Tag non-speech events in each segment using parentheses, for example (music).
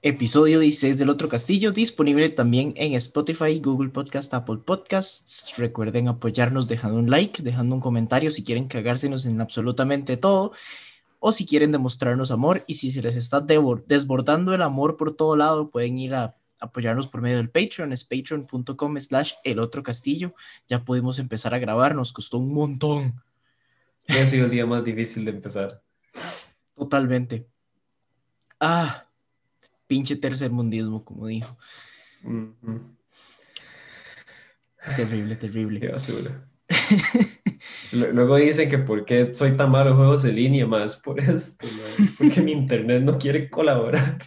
Episodio 16 del Otro Castillo, disponible también en Spotify, Google Podcast, Apple Podcasts. Recuerden apoyarnos dejando un like, dejando un comentario si quieren cagársenos en absolutamente todo o si quieren demostrarnos amor y si se les está desbordando el amor por todo lado, pueden ir a apoyarnos por medio del Patreon, es patreon.com slash el otro castillo. Ya pudimos empezar a grabar, nos costó un montón. Ha sido el día más difícil de empezar. Totalmente. Ah, pinche tercer mundismo, como dijo. Terrible, terrible. Qué basura. (laughs) Luego dicen que por qué soy tan malo en juegos en línea, más por esto, porque mi internet no quiere colaborar.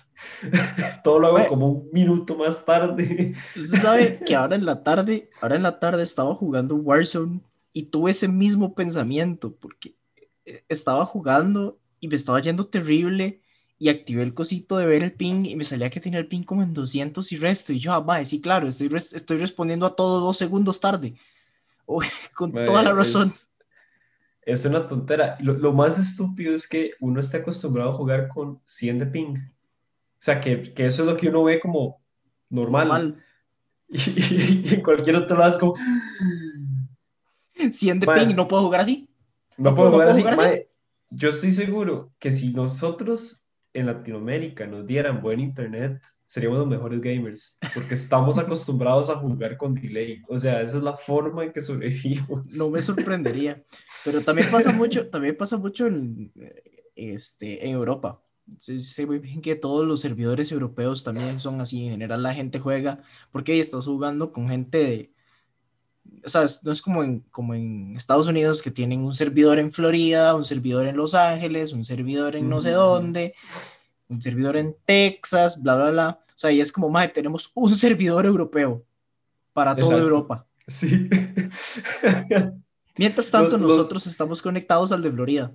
(laughs) Todo lo hago como un minuto más tarde. Usted sabe (laughs) que ahora en la tarde, ahora en la tarde estaba jugando Warzone y tuve ese mismo pensamiento porque eh, estaba jugando y me estaba yendo terrible y activé el cosito de ver el ping y me salía que tenía el ping como en 200 y resto. Y yo, ah, sí, claro, estoy, estoy respondiendo a todo dos segundos tarde. (laughs) con toda la razón. Es, una tontera. Lo, más estúpido es que uno está acostumbrado a jugar con 100 de ping. O sea, que, que eso es lo que uno ve como normal. (laughs) Y, en cualquier otro lado es como... 100 de ping, ¿no puedo jugar así? No, puedo, jugar, así. yo estoy seguro que si nosotros en Latinoamérica nos dieran buen internet, seríamos los mejores gamers, porque estamos acostumbrados a jugar con delay. O sea, esa es la forma en que sobrevivimos. No me sorprendería, pero también pasa mucho, también pasa mucho en, este, en Europa. Se ve bien que todos los servidores europeos también son así. En general, la gente juega porque estás jugando con gente. O sea, no es como en, como en Estados Unidos que tienen un servidor en Florida, un servidor en Los Ángeles, un servidor en no sé dónde, un servidor en Texas, bla, bla, bla. O sea, y es como, más tenemos un servidor europeo para toda Europa. Sí. (laughs) Mientras tanto, nosotros estamos conectados al de Florida.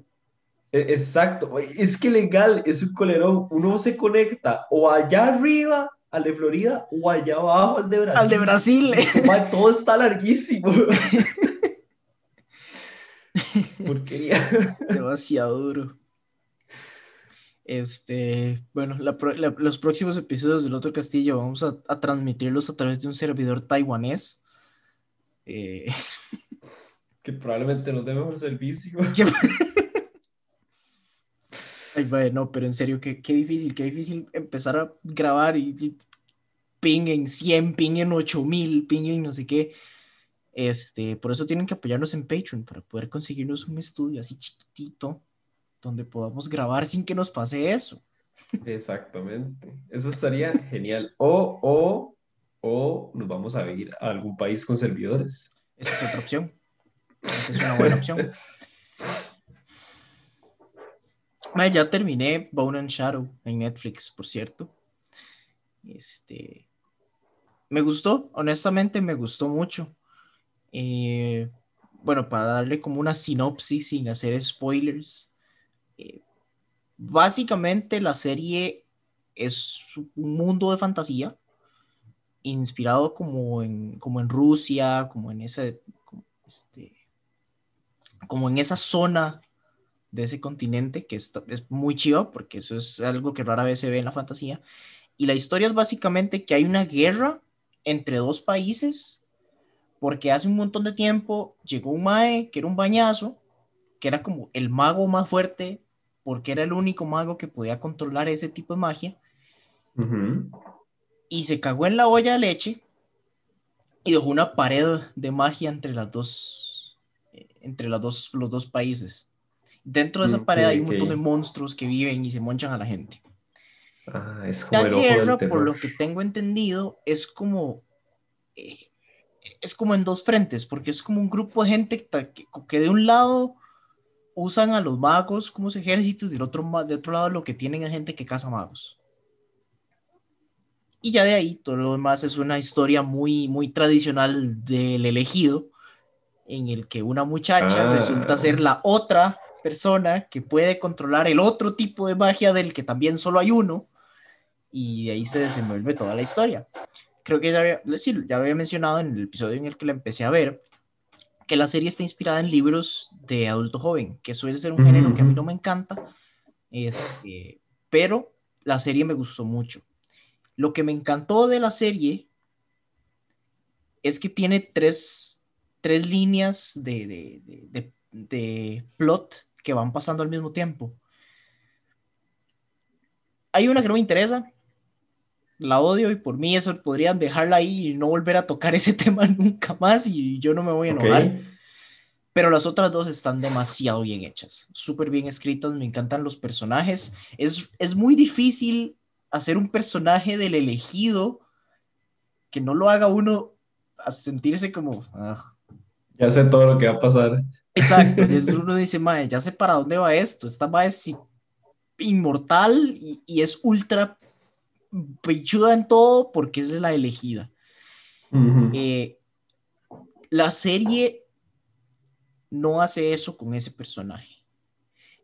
E, exacto. Es que legal, es un colerón. Uno se conecta o allá arriba al de Florida o allá abajo al de Brasil. Al de Brasil. todo está larguísimo. (laughs) Porquería. Demasiado duro. Este, bueno, los próximos episodios del otro castillo vamos a, transmitirlos a través de un servidor taiwanés. Eh, (laughs) que probablemente nos dé mejor servicio. Ay, bueno, pero en serio, qué, qué, difícil, qué difícil empezar a grabar y, ping en 100, ping en 8000, ping en no sé qué. Este, por eso tienen que apoyarnos en Patreon para poder conseguirnos un estudio así chiquitito donde podamos grabar sin que nos pase eso. Exactamente. Eso estaría genial. O, o, o nos vamos a ir a algún país con servidores. Esa es otra opción. Esa es una buena opción. (laughs) ya terminé Bone and Shadow en Netflix, por cierto. Este, me gustó, honestamente me gustó mucho. Eh, bueno, para darle como una sinopsis sin hacer spoilers, eh, básicamente la serie es un mundo de fantasía inspirado como en, como en Rusia, como en ese, este, como en esa zona de ese continente que es, es muy chido porque eso es algo que rara vez se ve en la fantasía. Y la historia es básicamente que hay una guerra entre dos países porque hace un montón de tiempo llegó un mae que era un bañazo, que era como el mago más fuerte porque era el único mago que podía controlar ese tipo de magia. Y se cagó en la olla de leche y dejó una pared de magia entre las dos, eh, entre las dos, los dos países. Dentro de esa pared hay un montón de monstruos que viven y se monchan a la gente. Ah, es como la guerra, por lo que tengo entendido, es como eh, es como en dos frentes, porque es como un grupo de gente que de un lado usan a los magos como ejércitos y del otro, de otro lado lo que tienen es gente que caza magos. Y ya de ahí todo lo demás es una historia muy, muy tradicional del elegido, en el que una muchacha ah. resulta ser la otra persona que puede controlar el otro tipo de magia del que también solo hay uno, y de ahí se desenvuelve toda la historia. Creo que ya había, ya había mencionado en el episodio en el que la empecé a ver, que la serie está inspirada en libros de adulto joven, que suele ser un género que a mí no me encanta, este, pero la serie me gustó mucho. Lo que me encantó de la serie es que tiene tres, tres líneas de, de, de, de, plot que van pasando al mismo tiempo. Hay una que no me interesa, la odio y por mí eso podrían dejarla ahí y no volver a tocar (laughs) ese tema nunca más y yo no me voy a enojar. Pero las otras dos están demasiado bien hechas, súper bien escritas, me encantan los personajes. Es, es muy difícil hacer un personaje del elegido que no lo haga uno a sentirse como... Ah". Ya sé todo lo que va a pasar. Exacto, y (laughs) uno dice, mae, ya sé para dónde va esto. Esta mae es inmortal y, y es ultra pechuda en todo porque es la elegida. Eh, la serie no hace eso con ese personaje.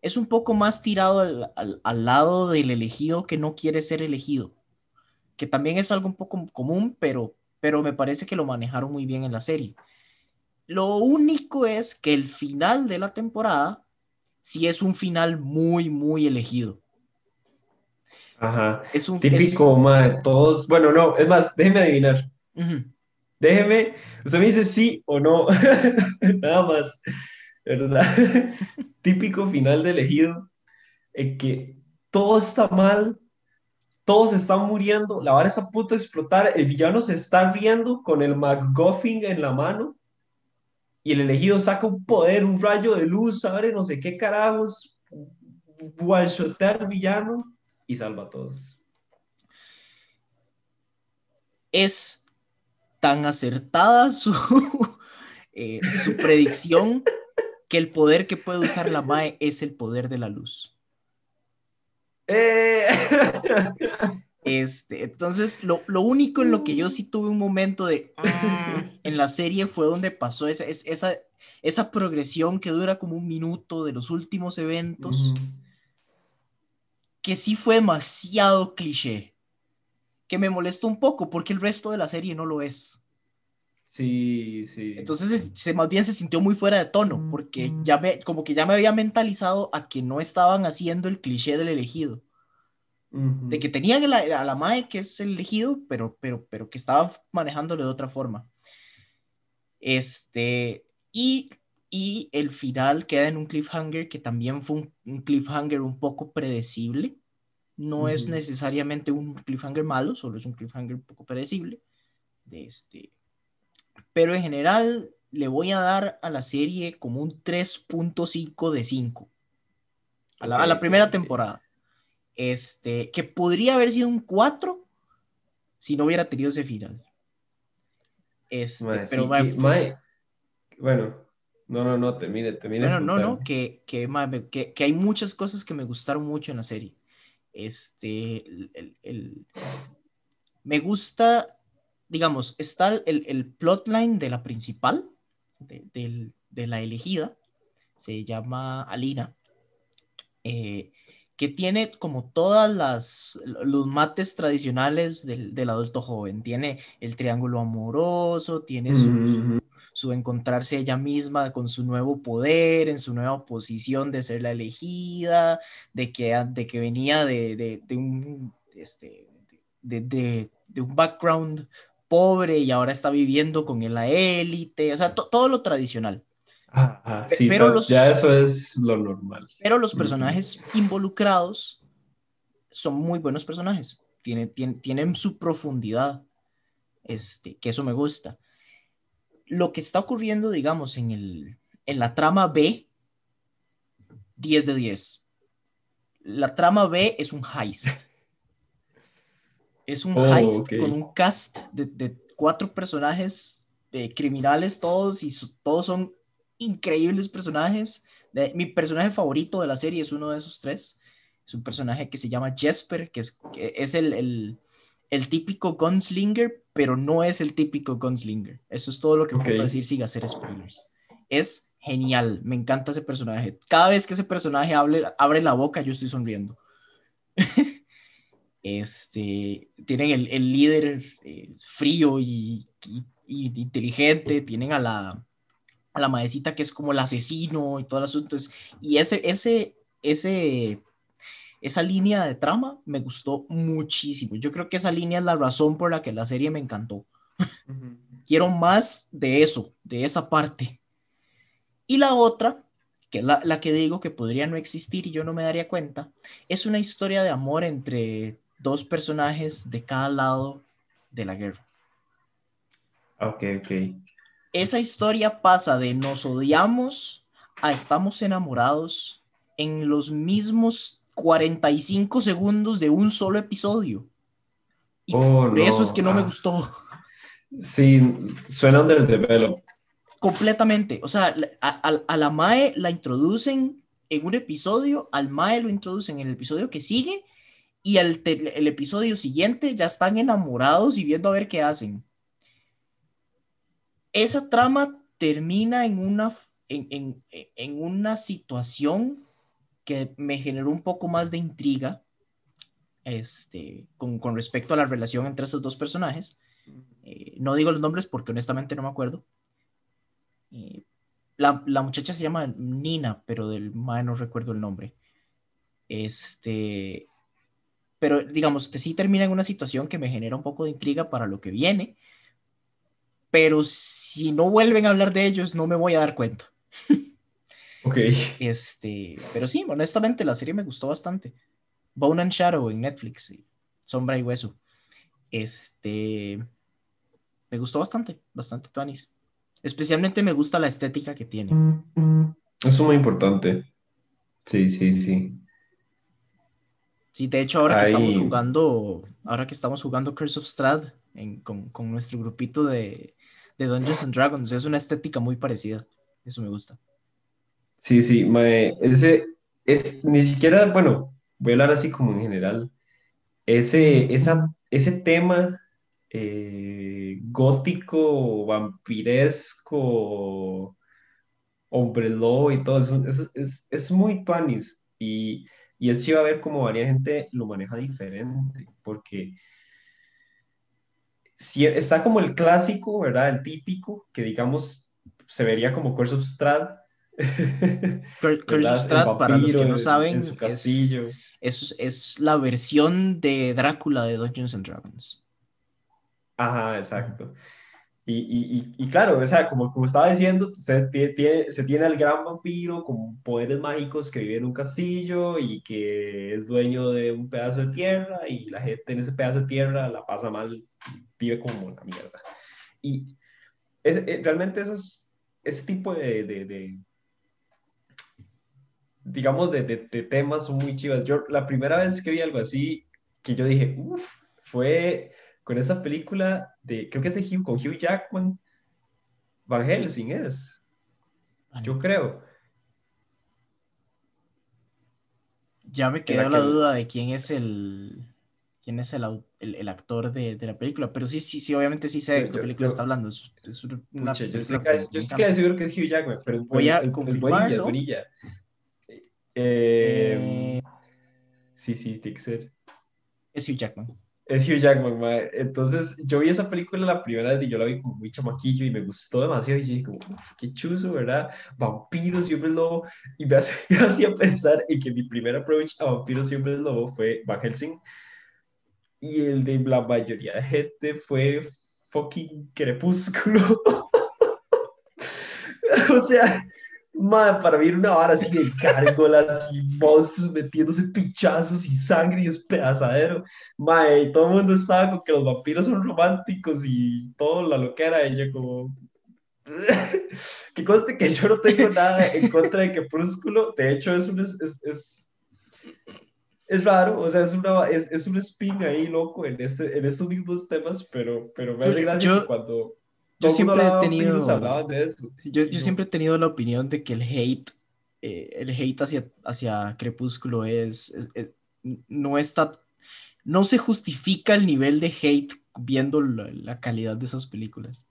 Es un poco más tirado al, lado del elegido que no quiere ser elegido, que también es algo un poco común, pero, pero me parece que lo manejaron muy bien en la serie. Lo único es que el final de la temporada sí es un final muy, muy elegido. Ajá. Es un típico, de todos. Bueno, no, es más, déjeme adivinar. Déjeme, usted me dice sí o no, (laughs) nada más, ¿verdad? (laughs) típico final de elegido, en que todo está mal, todos están muriendo, la vara está a punto de explotar, el villano se está riendo con el McGuffin en la mano y el elegido saca un poder, un rayo de luz, ¿sabe? No sé qué carajos, one al villano y salva a todos. Es tan acertada su, (laughs) eh, su predicción que el poder que puede usar la Mae es el poder de la luz. Eh. (laughs) Este, entonces, lo, único en lo que yo sí tuve un momento de (clears throat) ah", en la serie fue donde pasó esa, esa, esa progresión que dura como un minuto de los últimos eventos que sí fue demasiado cliché, que me molestó un poco porque el resto de la serie no lo es. Sí, sí. Entonces se, más bien se sintió muy fuera de tono, porque ya me, como que ya me había mentalizado a que no estaban haciendo el cliché del elegido. De que tenían a la, la Mae que es el elegido, pero, pero, pero que estaban manejándolo de otra forma. Este, y y el final queda en un cliffhanger que también fue un, cliffhanger un poco predecible. No es necesariamente un cliffhanger malo, solo es un cliffhanger un poco predecible. De este. Pero en general le voy a dar a la serie como un 3.5 de 5. A la, primera temporada. Este, que podría haber sido un 4 si no hubiera tenido ese final. Este, pero bueno, no, no, no, termine, termine. Bueno, no, no, que, que, que, hay muchas cosas que me gustaron mucho en la serie. Este, el, me gusta, digamos, está el, el plotline de la principal, de, de, la elegida, se llama Alina, eh, que tiene como todas las los mates tradicionales del, del, adulto joven. Tiene el triángulo amoroso, tiene su, su encontrarse ella misma con su nuevo poder, en su nueva posición de ser la elegida, de que, de que venía de, de, un, este, de, de, un background pobre y ahora está viviendo con la élite, o sea, todo lo tradicional. Ah, sí, pero los, ya eso es lo normal. Pero los personajes involucrados son muy buenos personajes, tienen, tienen, tienen su profundidad, este, que eso me gusta lo que está ocurriendo, digamos, en, el, en la trama B, 10 de 10. La trama B es un heist. Es un (laughs) oh, heist con un cast de, cuatro personajes de criminales todos y todos son increíbles personajes. mi personaje favorito de la serie es uno de esos tres. Es un personaje que se llama Jesper, que es, que es el, el típico gunslinger, pero no es el típico gunslinger. Eso es todo lo que puedo decir sin hacer spoilers. Es genial, me encanta ese personaje. Cada vez que ese personaje abre la boca, yo estoy sonriendo. (laughs) este, tienen el, líder eh, frío y, inteligente, tienen a la, a la maecita que es como el asesino y todo el asunto. y ese, ese, ese esa línea de trama me gustó muchísimo. Yo creo que esa línea es la razón por la que la serie me encantó. Quiero más de eso, de esa parte. Y la otra, que es la, la, que digo que podría no existir y yo no me daría cuenta, es una historia de amor entre dos personajes de cada lado de la guerra. Ok, ok. Esa historia pasa de nos odiamos a estamos enamorados en los mismos 45 segundos de un solo episodio. Y Oh, por eso no. es que no me Ah. gustó. Sí, suena underdeveloped. Completamente. O sea, a, a- a la Mae la introducen en un episodio, al Mae lo introducen en el episodio que sigue y al te- el episodio siguiente ya están enamorados y viendo a ver qué hacen. Esa trama termina en una, en, en- en una situación que me generó un poco más de intriga este, con, con respecto a la relación entre esos dos personajes. Eh, no digo los nombres porque honestamente no me acuerdo. Eh, la, la muchacha se llama Nina, pero del mae no recuerdo el nombre. Este, pero digamos, que sí termina en una situación que me genera un poco de intriga para lo que viene. Pero si no vuelven a hablar de ellos, no me voy a dar cuenta. (laughs) Ok. Este, pero sí, honestamente la serie me gustó bastante. Bone and Shadow en Netflix, sí, Sombra y Hueso. Este, me gustó bastante, bastante Tuanis. Especialmente me gusta la estética que tiene. Eso es muy importante. Sí, sí, sí. Sí, de hecho, ahora que estamos jugando, ahora que estamos jugando Curse of Strahd en- con, con nuestro grupito de, de Dungeons and Dragons, es una estética muy parecida. Eso me gusta. Sí, sí, mae, ese es ni siquiera, bueno, voy a hablar así como en general. Ese, esa, ese tema eh, gótico, vampiresco, hombre lobo y todo eso, es, es, es muy tuanis. Y, y es chido ver cómo varia gente lo maneja diferente, porque si está como el clásico, ¿verdad? El típico, que digamos se vería como Curse of Strahd. (laughs) Cur- Curse of para los que no en- saben, en su es, castillo. es, es la versión de Drácula de Dungeons and Dragons. Ajá, exacto. Y, y, y, y claro, o sea, como, como estaba diciendo, se tiene, se tiene al gran vampiro con poderes mágicos que vive en un castillo y que es dueño de un pedazo de tierra y la gente en ese pedazo de tierra la pasa mal, vive como la mierda. Y es, eh, realmente esos, ese tipo de, de, de- digamos, de, de temas son muy chivas. Yo la primera vez que vi algo así, que yo dije, uff, fue con esa película de, creo que es de Hugh, con Hugh Jackman, Van Helsing es, yo creo. Ya me quedó la que- duda de quién es el quién es el, el, el actor de, de la película, pero sí, sí, sí, obviamente sí sé de qué película yo- está hablando. Es, es una Pucha, yo estoy casi, me yo estoy encanta. casi seguro que es Hugh Jackman, pero, Voy pero a confirmarlo. buenilla. Eh, Eh, sí, sí, tiene que ser. es Hugh Jackman. Es Hugh Jackman. Entonces, yo vi esa película la primera vez y yo la vi como muy chamaquillo y me gustó demasiado. Y yo dije, como, "Uf, qué chuzo, ¿verdad? Vampiros y hombres lobo. Y me (laughs) hacía pensar en que mi primer approach a vampiros y hombres lobo fue Van Helsing. Y el de la mayoría de gente fue fucking Crepúsculo. (laughs) o sea, mae, para mí era una vara así de gárgolas y monstruos metiéndose pinchazos y sangre y despedazadero. Mae, y todo el mundo estaba con que los vampiros son románticos y todo la loquera, y yo como... (laughs) que conste que yo no tengo nada en contra de Crepúsculo, de hecho es un... Es, es, es, es raro, o sea, es, una, es, es un spin ahí loco en, este, en estos mismos temas, pero, pero me hace Pues gracia yo- que cuando Yo siempre he tenido de eso. yo, yo no. siempre he tenido la opinión de que el hate eh, el hate hacia, hacia Crepúsculo es, es- es- no está no se justifica el nivel de hate viendo la, la calidad de esas películas.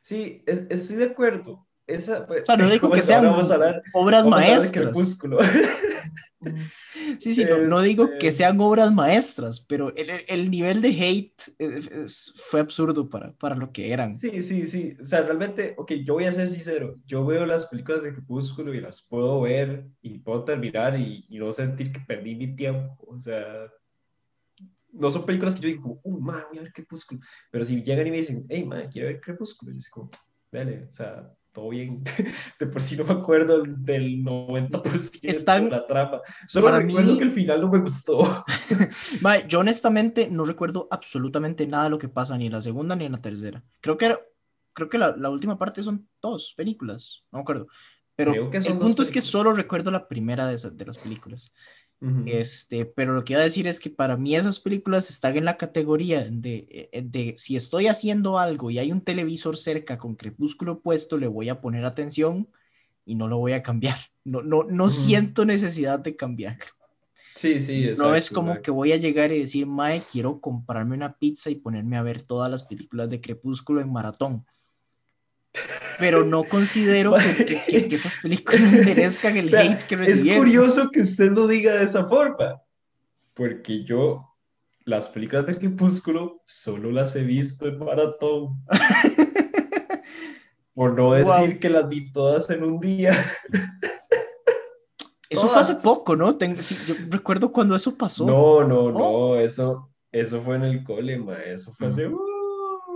Sí, es- estoy de acuerdo. esa, o sea, no (laughs) digo que sean obras maestras. (laughs) Sí, sí, no, digo que este sean obras maestras, pero el, nivel de hate fue absurdo para, para lo que eran. Sí, sí, sí. O sea, realmente, ok, yo voy a ser sincero. Yo veo las películas de Crepúsculo y las puedo ver y puedo terminar y, y no sentir que perdí mi tiempo. O sea, no son películas que yo digo, uh, man, voy a ver Crepúsculo. Pero si llegan y me dicen, hey, man, quiero ver Crepúsculo, yo digo, dale, o sea, todo bien. (laughs) De por sí no me acuerdo del 90% de la trama. Solo para recuerdo que el final no me gustó. (laughs) yo honestamente no recuerdo absolutamente nada de lo que pasa ni en la segunda ni en la tercera. Creo que, creo que la, la última parte son dos películas, no me acuerdo. Pero el punto es que solo recuerdo la primera de, esas, de las películas. Este, pero lo que iba a decir es que para mí esas películas están en la categoría de, eh, de, si estoy haciendo algo y hay un televisor cerca con crepúsculo puesto, le voy a poner atención y no lo voy a cambiar. (laughs) No, no, no siento necesidad de cambiar. Sí, sí, No es como que voy a llegar y decir, Mae, quiero comprarme una pizza y ponerme a ver todas las películas de Crepúsculo en maratón pero no considero que, esas películas (laughs) merezcan el hate que recibieron. Es curioso que usted lo diga de esa forma, porque yo las películas de Crepúsculo solo las he visto en maratón. (laughs) Por no decir que las vi todas en un día. (laughs) Eso fue hace poco, ¿no? yo recuerdo cuando eso pasó. No, no, no, eso, eso fue en el cole, ma. Eso fue hace...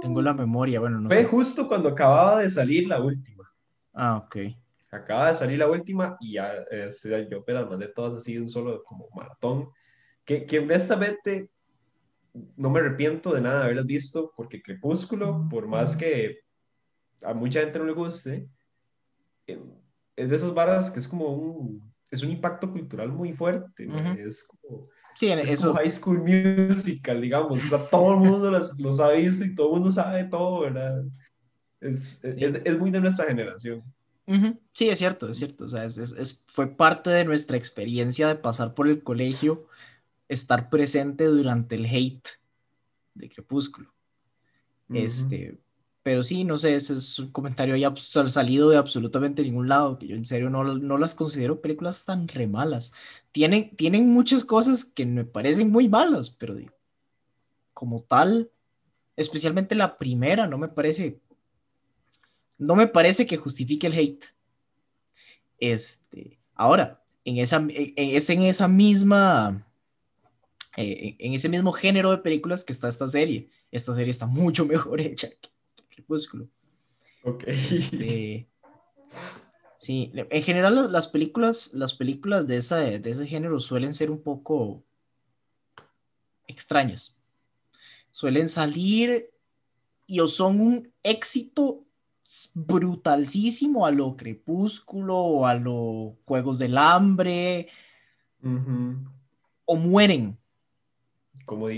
Tengo la memoria, bueno, no Fue justo cuando acababa de salir la última. Ah, ok. Acaba de salir la última y ya este, yo pero mandé todas así de un solo como maratón. Que, que honestamente no me arrepiento de nada de haberlas visto porque Crepúsculo, por más que a mucha gente no le guste, eh, es de esas varas que es como un, es un impacto cultural muy fuerte. Es como Sí, es eso. High School Musical, digamos. O sea, todo el mundo los, los, ha visto y todo el mundo sabe todo, ¿verdad? Es, es, es, muy de nuestra generación. Sí, es cierto, es cierto. O sea, es, fue parte de nuestra experiencia de pasar por el colegio, estar presente durante el hate de Crepúsculo. Este, pero sí, no sé, ese es un comentario ya salido de absolutamente ningún lado, que yo en serio no, no las considero películas tan re malas. Tienen, tienen muchas cosas que me parecen muy malas, pero como tal, especialmente la primera, no me parece, no me parece que justifique el hate. Este, ahora, en esa, es en esa misma, eh, en ese mismo género de películas que está esta serie. Esta serie está mucho (laughs) mejor hecha Crepúsculo. Ok. Este, sí, en general las películas, las películas de, esa, de ese género suelen ser un poco extrañas. Suelen salir y o son un éxito brutalísimo a lo crepúsculo o a los juegos del hambre o mueren como,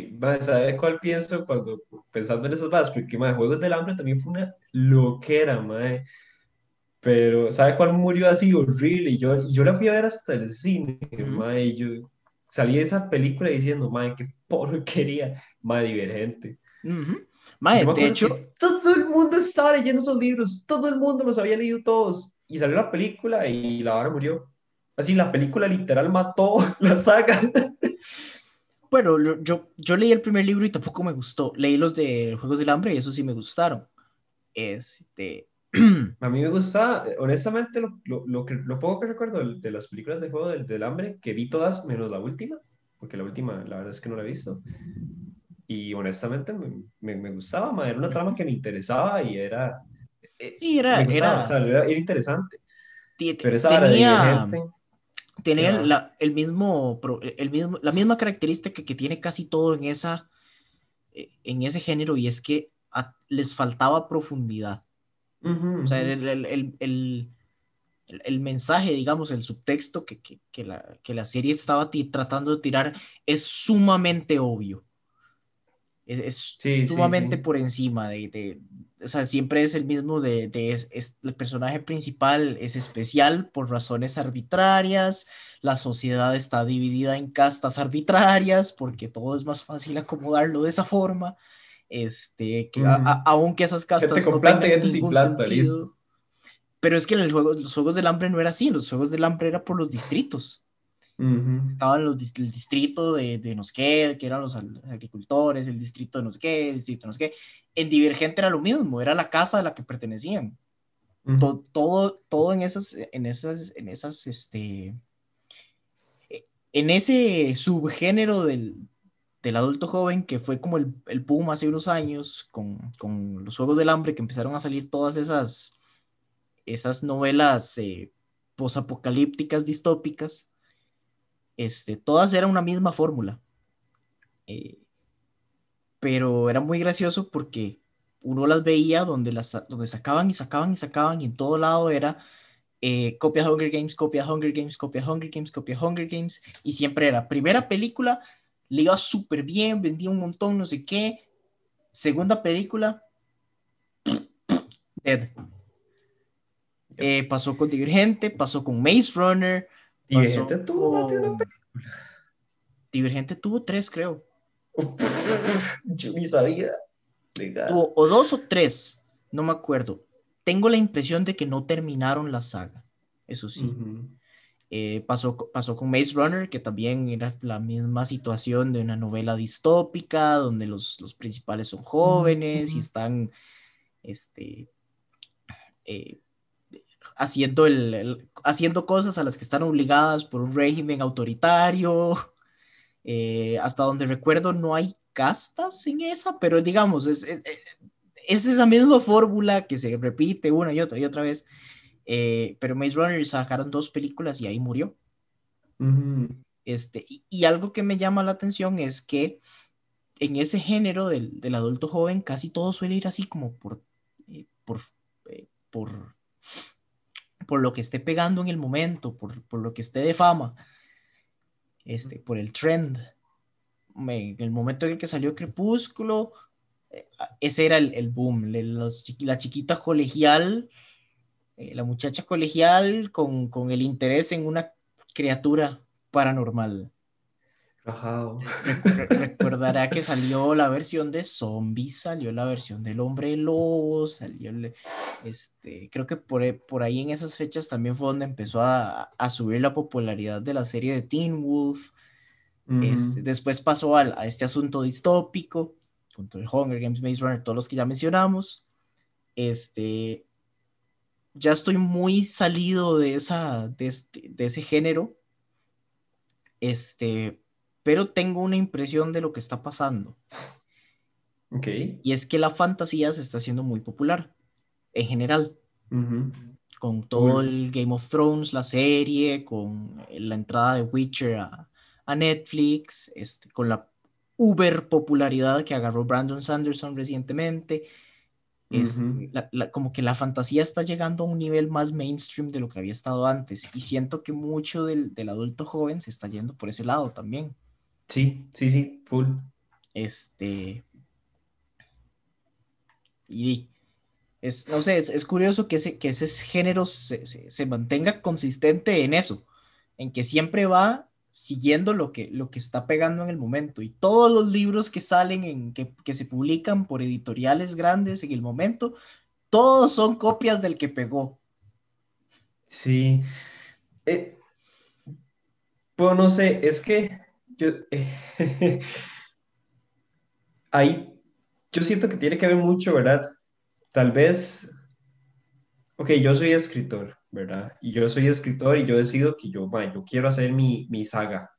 ¿sabes cuál pienso cuando pensando en esas bases? Porque, madre, Juegos del Hambre también fue una loquera, madre. Pero, ¿sabe cuál murió así horrible? Y yo, yo la fui a ver hasta el cine, madre, y yo salí de esa película diciendo, madre, qué porquería, madre, divergente. Madre, de hecho... Todo el mundo estaba leyendo esos libros, todo el mundo los había leído todos. Y salió la película y la vara murió. Así, la película literal mató (laughs) la saga. Bueno, yo, yo leí el primer libro y tampoco me gustó. Leí los de Juegos del Hambre y eso sí me gustaron. Este... (clears throat) A mí me gusta, honestamente, lo, lo, lo, poco que recuerdo de, las películas de Juego del, del, Hambre, que vi todas menos la última, porque la última, la verdad es que no la he visto. Y honestamente me, me, gustaba, era una trama que me interesaba y era... Eh, sí, era... era... era, interesante. Pero esa tenía tiene la, el mismo, el mismo, la misma característica que tiene casi todo en, esa, eh, en ese género y es que les faltaba profundidad. o sea, el, el, el, el, mensaje, digamos, el subtexto que, que, que, la, que la serie estaba tratando de tirar es sumamente obvio. Es, sumamente por encima de, de, o sea, siempre es el mismo de, de es, el personaje principal es especial por razones arbitrarias, la sociedad está dividida en castas arbitrarias porque todo es más fácil acomodarlo de esa forma, este, que aunque esas castas no tengan ningún sentido, Pero es que en el juego, los Juegos del Hambre no era así, los Juegos del Hambre era por los distritos. Estaban los, el distrito de, de no sé qué, que eran los agricultores, el distrito de no sé qué, el distrito de no sé qué. En Divergente era lo mismo, era la casa a la que pertenecían. todo, todo, en esas, en esas, en esas, este, en ese subgénero del, del adulto joven, que fue como el, el boom hace unos años, con, con, los Juegos del Hambre, que empezaron a salir todas esas, esas novelas eh, posapocalípticas, distópicas, este, todas eran una misma fórmula. Eh, pero era muy gracioso porque uno las veía donde, las, donde sacaban y sacaban y sacaban y en todo lado era eh, copia Hunger Games, copia Hunger Games, copia Hunger Games, copia Hunger Games y siempre era primera película, le iba súper bien, vendía un montón, no sé qué. Segunda película, (tsk) dead. Eh, pasó con Divergente, pasó con Maze Runner, Divergente tuvo Divergente tuvo tres, creo. (laughs) Yo ni sabía. Tuvo o dos o tres, no me acuerdo. Tengo la impresión de que no terminaron la saga, eso sí. Eh, pasó, pasó con Maze Runner, que también era la misma situación de una novela distópica, donde los, los principales son jóvenes y están este, eh, haciendo, el, haciendo cosas a las que están obligadas por un régimen autoritario. (laughs) Eh, hasta donde recuerdo no hay castas en esa, pero digamos, es, es, esa misma fórmula que se repite una y otra y otra vez. Eh, pero Maze Runner sacaron dos películas y ahí murió. este, y, algo que me llama la atención es que en ese género del, del adulto joven casi todo suele ir así como por, eh, por, por por lo que esté pegando en el momento, por, por lo que esté de fama, este, por el trend. en el momento en el que salió Crepúsculo, eh, ese era el, el boom, la chiquita colegial, eh, la muchacha colegial con, con el interés en una criatura paranormal (laughs) recordará que (laughs) salió la versión de zombies, salió la versión del hombre lobo, salió, este, creo que por, por ahí en esas fechas también fue donde empezó a, a subir la popularidad de la serie de Teen Wolf. Este, después pasó a, a, este asunto distópico, con el Hunger Games, Maze Runner, todos los que ya mencionamos. Este, ya estoy muy salido de, esa, de, este, de ese género. Este, pero tengo una impresión de lo que está pasando. Okay. Y es que la fantasía se está haciendo muy popular, en general. Con todo el Game of Thrones, la serie, con la entrada de Witcher a, a Netflix, este, con la uber popularidad que agarró Brandon Sanderson recientemente. Este, como que la fantasía está llegando a un nivel más mainstream de lo que había estado antes. Y siento que mucho del, del adulto joven se está yendo por ese lado también. Sí, sí, sí, full. Este. Y es, no sé, es, curioso que ese, que ese género se, se, mantenga consistente en eso, en que siempre va siguiendo lo que, lo que está pegando en el momento. Y todos los libros que salen, en, que, que se publican por editoriales grandes en el momento, todos son copias del que pegó. Sí. Eh, pues no sé, es que yo, eh, (laughs) ahí, yo siento que tiene que ver mucho, ¿verdad? Tal vez, ok, yo soy escritor, ¿verdad? Y yo soy escritor y yo decido que yo, yo quiero hacer mi, mi saga.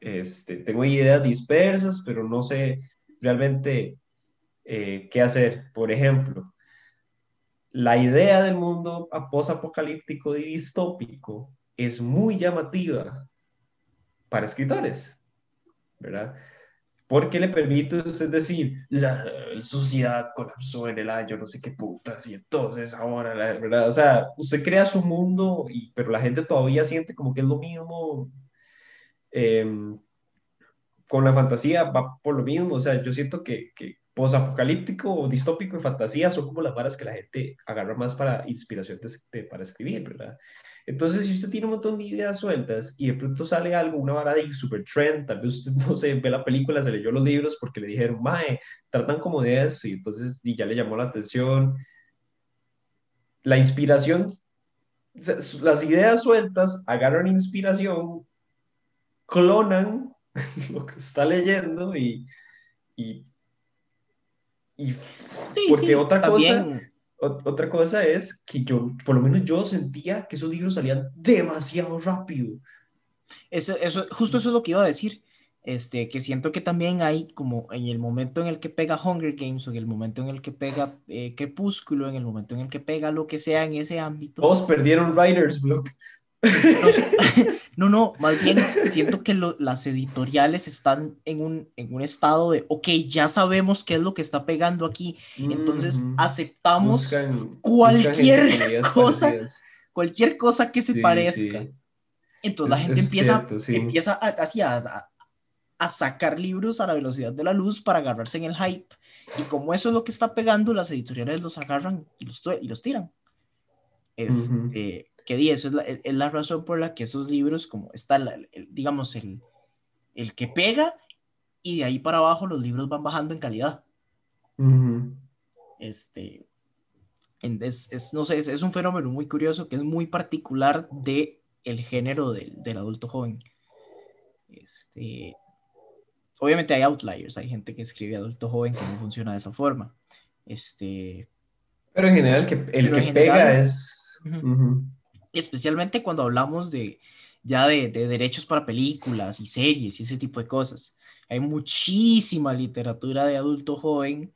Este, tengo ideas dispersas, pero no sé realmente eh, qué hacer. Por ejemplo, la idea del mundo post-apocalíptico y distópico es muy llamativa para escritores, ¿verdad? Porque le permite usted decir, la, sociedad colapsó en el año, no sé qué putas, y entonces ahora, ¿verdad? O sea, usted crea su mundo, y, pero la gente todavía siente como que es lo mismo. Em, con la fantasía va por lo mismo, o sea, yo siento que posapocalíptico, distópico y fantasía son como las varas que la gente agarra más para inspiración para escribir, ¿verdad? Entonces, si usted tiene un montón de ideas sueltas y de pronto sale algo, una vara de super trend, tal vez usted (laughs) no se ve la película, se leyó los libros porque le dijeron, mae, tratan como de eso y entonces y ya le llamó la atención. La inspiración las ideas sueltas agarran inspiración, clonan (laughs) lo que está leyendo y, y, porque otra cosa otra cosa es que yo, por lo menos yo sentía que esos libros salían demasiado rápido. Eso, eso, justo eso es lo que iba a decir. Este, que siento que también hay como en el momento en el que pega Hunger Games o en el momento en el que pega eh, Crepúsculo, en el momento en el que pega lo que sea en ese ámbito. Todos perdieron Writer's Block. (laughs) No, no, más bien siento que las editoriales están en un, en un estado de, ok, ya sabemos qué es lo que está pegando aquí, entonces aceptamos cualquier (laughs) cosa, cualquier cosa que se parezca. Entonces la gente empieza, empieza a, a, sacar libros a la velocidad de la luz para agarrarse en el hype. Y como eso es lo que está pegando, las editoriales los agarran y los, y los tiran. Este, que di, eso es la, razón por la que esos libros, como está, digamos, el, el que pega y de ahí para abajo los libros van bajando en calidad. Este, es, no sé, es, un fenómeno muy curioso que es muy particular de el género del, del adulto joven. Este, obviamente hay outliers, hay gente que escribe adulto joven que no funciona de esa forma. Este, pero en general que el que pega es especialmente cuando hablamos de ya de, derechos para películas y series y ese tipo de cosas. Hay muchísima literatura de adulto joven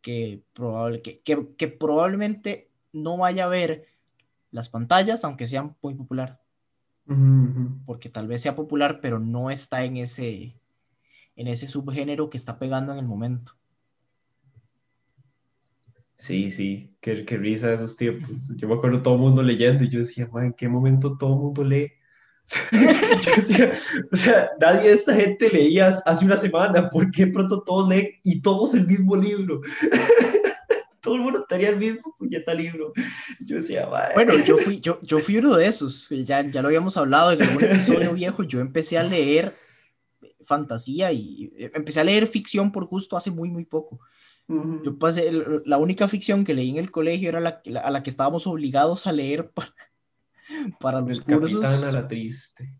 que, probable, que, que, probablemente no vaya a ver las pantallas, aunque sean muy popular. Porque tal vez sea popular, pero no está en ese, en ese subgénero que está pegando en el momento. Sí, sí, qué, qué risa esos tiempos. Yo me acuerdo todo el mundo leyendo y yo decía, ¿en qué momento todo el mundo lee? (laughs) yo decía, o sea, nadie de esta gente leía hace una semana, ¿por qué pronto todos leen y todos el mismo libro? (laughs) todo el mundo tenía el mismo puñeta libro. Yo decía, Bueno, yo fui, yo, yo fui uno de esos, ya, ya lo habíamos hablado en algún episodio (laughs) viejo, yo empecé a leer fantasía y eh, empecé a leer ficción por gusto hace muy, muy poco. Yo pasé, la única ficción que leí en el colegio era la, a la que estábamos obligados a leer (laughs) para, para los el cursos. a la triste.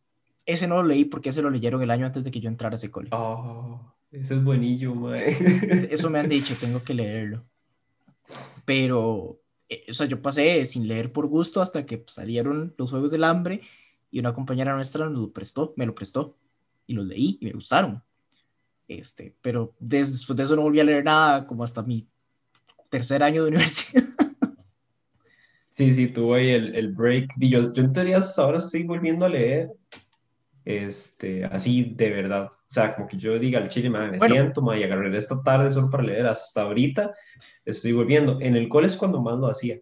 Ese no lo leí porque ese lo leyeron el año antes de que yo entrara a ese colegio. Oh, ese es buenillo, mae. (laughs) Eso me han dicho, tengo que leerlo. Pero, eh, o sea, yo pasé sin leer por gusto hasta que salieron los Juegos del Hambre y una compañera nuestra nos lo prestó, me lo prestó y los leí y me gustaron. Este, pero después de eso no volví a leer nada como hasta mi tercer año de (laughs) universidad. Sí, sí, tuve ahí el, el break. Yo, yo en teoría ahora estoy volviendo a leer, este, así de verdad. O sea, como que yo diga al chile, me siento, me agarré esta tarde solo para leer. Hasta ahorita estoy volviendo. En el cole es cuando más lo hacía.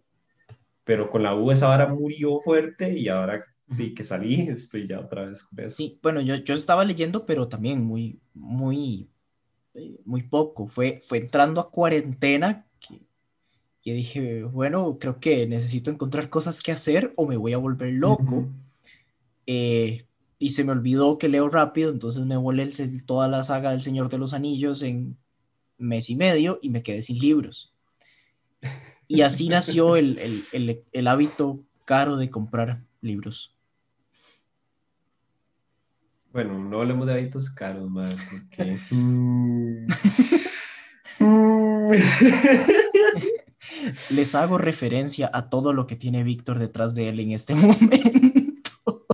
Pero con la U esa vara murió fuerte y ahora y que salí, (laughs) estoy ya otra vez con eso. Sí, bueno, yo, yo estaba leyendo, pero también muy, muy, eh, muy poco. Fue, fue entrando a cuarentena que, que, dije, bueno, creo que necesito encontrar cosas que hacer o me voy a volver loco. Eh, y se me olvidó que leo rápido, entonces me volé el, toda la saga del Señor de los Anillos en mes y medio y me quedé sin libros. Y así nació el, el, el, el hábito caro de comprar libros. Bueno, no hablemos de hábitos caros, más, porque... (laughs) Les hago referencia a todo lo que tiene Víctor detrás de él en este (laughs) momento.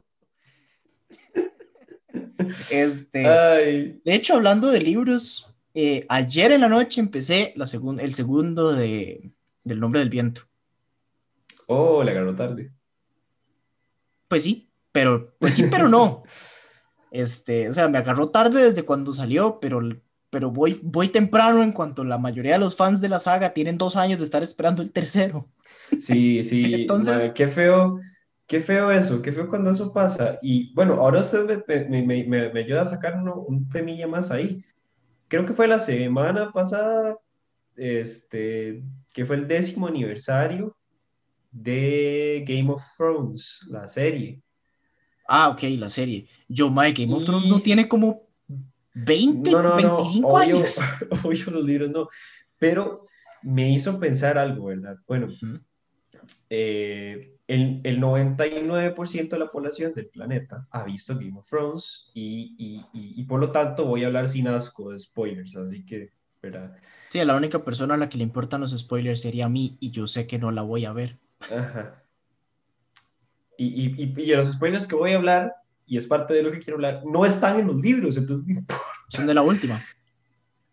Este, de hecho, hablando de libros, eh, ayer en la noche empecé la el segundo de, del Nombre del Viento. Oh, le agarró tarde. Pues sí, pero, pues sí, pero no. (laughs) Este, o sea, me agarró tarde desde cuando salió, pero, pero voy, voy temprano en cuanto la mayoría de los fans de la saga tienen dos años de estar esperando el tercero. Sí, sí. (laughs) Entonces, qué feo, qué feo eso, qué feo cuando eso pasa. Y bueno, ahora usted me, me, me, me ayuda a sacar un temilla más ahí. Creo que fue la semana pasada, este, que fue el décimo aniversario de Game of Thrones, la serie. Ah, ok, la serie. Yo, Mike, Game of Thrones no tiene como 20, no, no, 25 no, años. (laughs) Obvio, los libros no. Pero me hizo pensar algo, ¿verdad? Bueno, eh, el, el 99% de la población del planeta ha visto Game of Thrones y, y, y, por lo tanto voy a hablar sin asco de spoilers, así que, ¿verdad? Sí, la única persona a la que le importan los spoilers sería a mí y yo sé que no la voy a ver. Ajá. Y, y, y, los spoilers que voy a hablar, y es parte de lo que quiero hablar, no están en los libros, entonces Son de la última.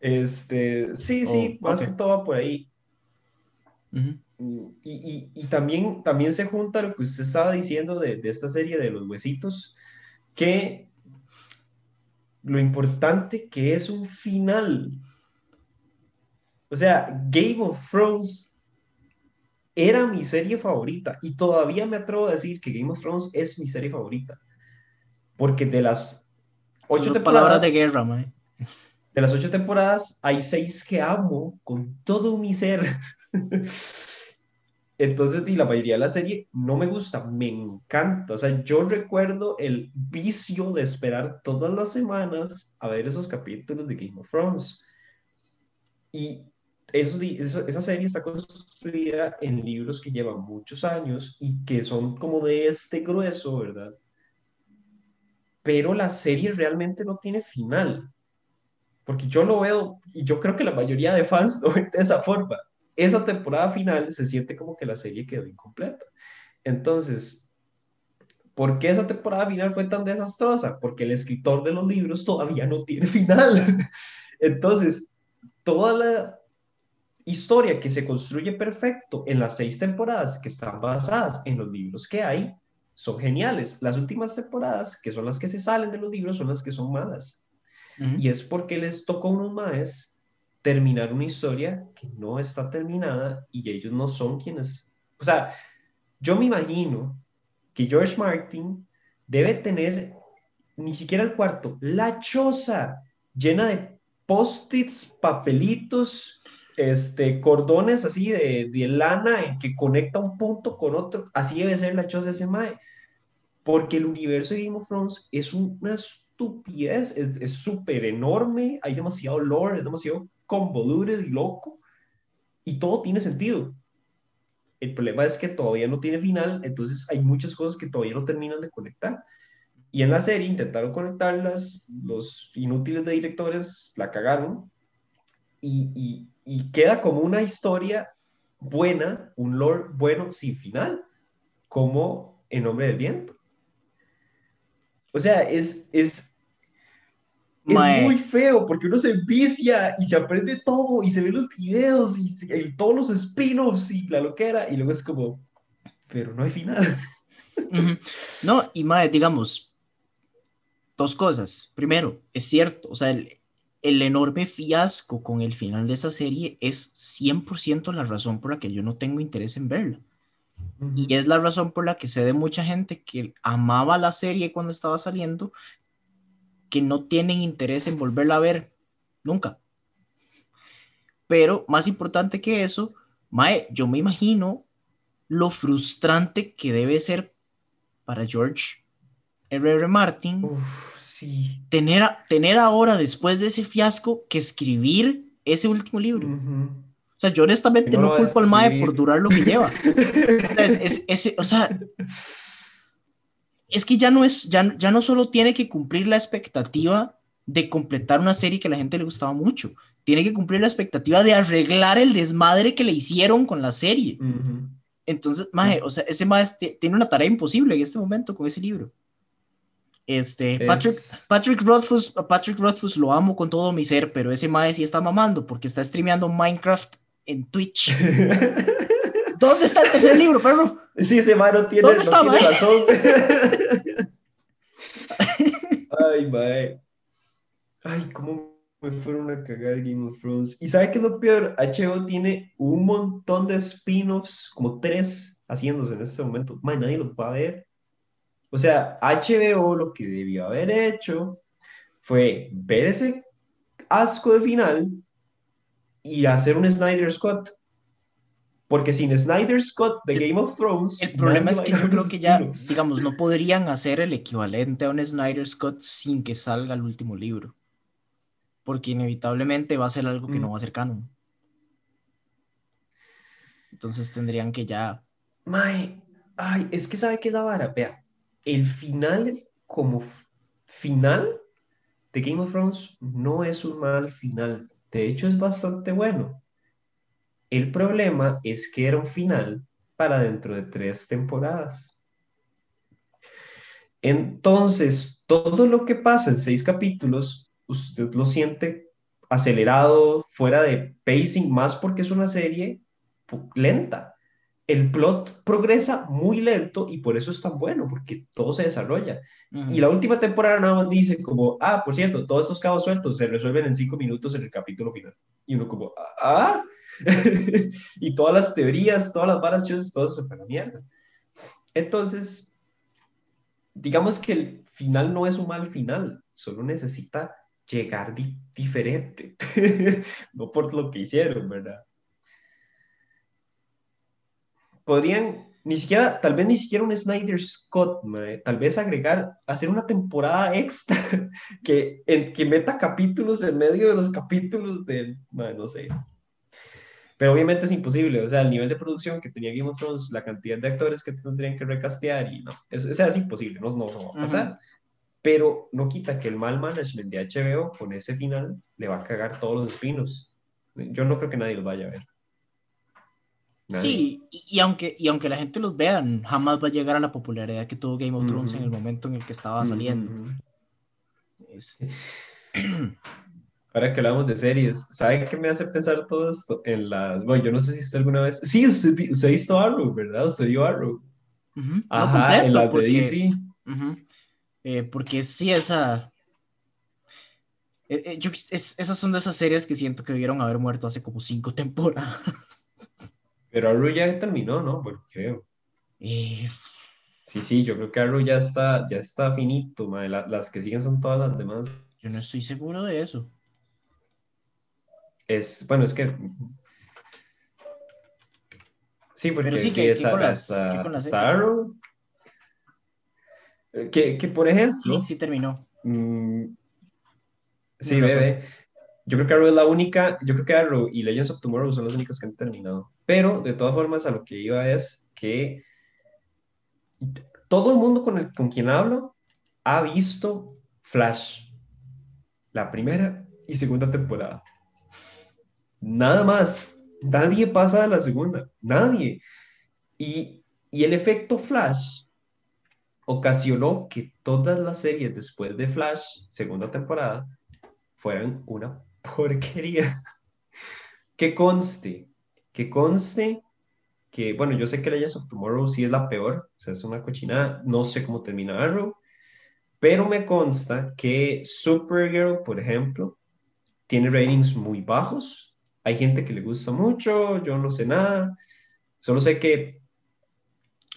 Este, sí, sí, oh, más que todo va por ahí. y, y, también, también se junta lo que usted estaba diciendo de, de esta serie de los huesitos, que lo importante que es un final. O sea, Game of Thrones era mi serie favorita y todavía me atrevo a decir que Game of Thrones es mi serie favorita. Porque de las ocho temporadas... de guerra, De las ocho temporadas hay seis que amo con todo mi ser. (laughs) Entonces, y la mayoría de la serie no me gusta, me encanta. O sea, yo recuerdo el vicio de esperar todas las semanas a ver esos capítulos de Game of Thrones. Y eso, esa serie está construida en libros que llevan muchos años y que son como de este grueso, ¿verdad? Pero la serie realmente no tiene final. Porque yo lo veo, y yo creo que la mayoría de fans (laughs) lo ven de esa forma. Esa temporada final se siente como que la serie quedó incompleta. Entonces, ¿por qué esa temporada final fue tan desastrosa? Porque el escritor de los libros todavía no tiene (laughs) final. Entonces, toda la historia que se construye perfecto en las seis temporadas que están basadas en los libros que hay, son geniales. Las últimas temporadas, que son las que se salen de los libros, son las que son malas. Y es porque les tocó a unos maes terminar una historia que no está terminada y ellos no son quienes... O sea, yo me imagino que George Martin debe tener ni siquiera el cuarto, la choza llena de post-its, papelitos, este, cordones así de, de lana que conecta un punto con otro. Así debe ser la choza de ese mae. Porque el universo de Game of Thrones es una estupidez, es súper enorme, hay demasiado lore, es demasiado convoluted y loco, y todo tiene sentido. El problema es que todavía no tiene final, entonces hay muchas cosas que todavía no terminan de conectar. Y en la serie intentaron conectarlas, los inútiles de directores la cagaron, y, y queda como una historia buena, un lore bueno sin final, como En Nombre del Viento. O sea, es, es, es muy feo porque uno se envicia y se aprende todo y se ve los videos y, todos los spin-offs y la loquera y luego es como, pero no hay final. No, y mae, digamos, dos cosas. Primero, es cierto, o sea, el, el enorme fiasco con el final de esa serie es 100% la razón por la que yo no tengo interés en verla. Y es la razón por la que sé de mucha gente que amaba la serie cuando estaba saliendo, que no tienen interés en volverla a ver nunca. Pero más importante que eso, Mae, yo me imagino lo frustrante que debe ser para George R.R. Martin Tener, tener ahora, después de ese fiasco, que escribir ese último libro. O sea, yo honestamente no, culpo al MAE por durar lo que lleva. (laughs) es, es, o sea, es que ya no es, ya, ya no solo tiene que cumplir la expectativa de completar una serie que a la gente le gustaba mucho, tiene que cumplir la expectativa de arreglar el desmadre que le hicieron con la serie. Entonces, Mae, o sea, ese Mae tiene una tarea imposible en este momento con ese libro. Este, Patrick, Patrick, Rothfuss, Patrick Rothfuss lo amo con todo mi ser, pero ese mae sí está mamando porque está streameando Minecraft en Twitch. (laughs) ¿Dónde está el tercer libro, perro? Sí, ese mae no tiene, ¿Dónde está, tiene razón. (laughs) Ay, mae. Ay, cómo me fueron a cagar Game of Thrones. ¿Y sabe qué es lo peor? HBO tiene un montón de spin-offs, como tres haciéndose en este momento. Mae, nadie los va a ver o sea, HBO lo que debió haber hecho fue ver ese asco de final y hacer un Snyder Scott. Porque sin Snyder Scott de Game of Thrones. El problema es que yo creo que ya, digamos, no podrían hacer el equivalente a un Snyder Scott sin que salga el último libro. Porque inevitablemente va a ser algo que no mm. va a ser canon. Entonces tendrían que ya. Mae, Ay, es que sabe que es la vara, vea, el final como final de Game of Thrones no es un mal final, de hecho es bastante bueno. El problema es que era un final para dentro de tres temporadas. Entonces, todo lo que pasa en seis capítulos, usted lo siente acelerado, fuera de pacing, más porque es una serie lenta. El plot progresa muy lento y por eso es tan bueno, porque todo se desarrolla. Y la última temporada nada más dice como, ah, por cierto, todos estos cabos sueltos se resuelven en cinco minutos en el capítulo final. Y uno como, ah, (laughs) y todas las teorías, todas las varas, todo se fue a la mierda. Entonces, digamos que el final no es un mal final, solo necesita llegar diferente, (laughs) no por lo que hicieron, ¿verdad? Podrían, ni siquiera, tal vez ni siquiera un Snyder Scott, tal vez agregar, hacer una temporada extra (laughs) que, en, que meta capítulos en medio de los capítulos de, no sé. Pero obviamente es imposible, o sea, el nivel de producción que tenía Game of Thrones, la cantidad de actores que tendrían que recastear y no, es, o sea, es imposible, no, no, no va a pasar pero no quita que el mal management de HBO con ese final le va a cagar todos los espinos. Yo no creo que nadie los vaya a ver. Sí, y, aunque, y aunque la gente los vea, jamás va a llegar a la popularidad que tuvo Game of Thrones en el momento en el que estaba saliendo. (clears throat) Ahora que hablamos de series, ¿sabe qué me hace pensar todo esto? En las. Bueno, yo no sé si usted alguna vez. Sí, usted, usted visto Arrow, ¿verdad? Usted vio Arrow. Ajá, en la de DC. Eh, porque sí, esa... Eh, eh, yo, esas son de esas series que siento que debieron haber muerto hace como cinco temporadas. (laughs) Pero Arrow ya terminó, ¿no? Bueno, creo. Sí, sí, yo creo que Arrow ya está, ya está finito, las que siguen son todas las demás. Yo no estoy seguro de eso. Es, bueno, es que... Sí, porque sí, que, con las, Arrow, que, que por ejemplo. Sí, sí terminó. Mm, sí, bebé. Yo creo que Arrow es la única, yo creo que Arrow y Legends of Tomorrow son las únicas que han terminado. Pero de todas formas, a lo que iba es que todo el mundo con, el, con quien hablo ha visto Flash, la primera y segunda temporada. Nada más. Nadie pasa a la segunda. Nadie. Y, y el efecto Flash ocasionó que todas las series después de Flash, segunda temporada, fueran una porquería. que conste, que conste que, bueno, yo sé que Legends of Tomorrow sí es la peor, o sea, es una cochinada, no sé cómo termina Arrow, pero me consta que Supergirl, por ejemplo, tiene ratings muy bajos, hay gente que le gusta mucho, yo no sé nada, solo sé que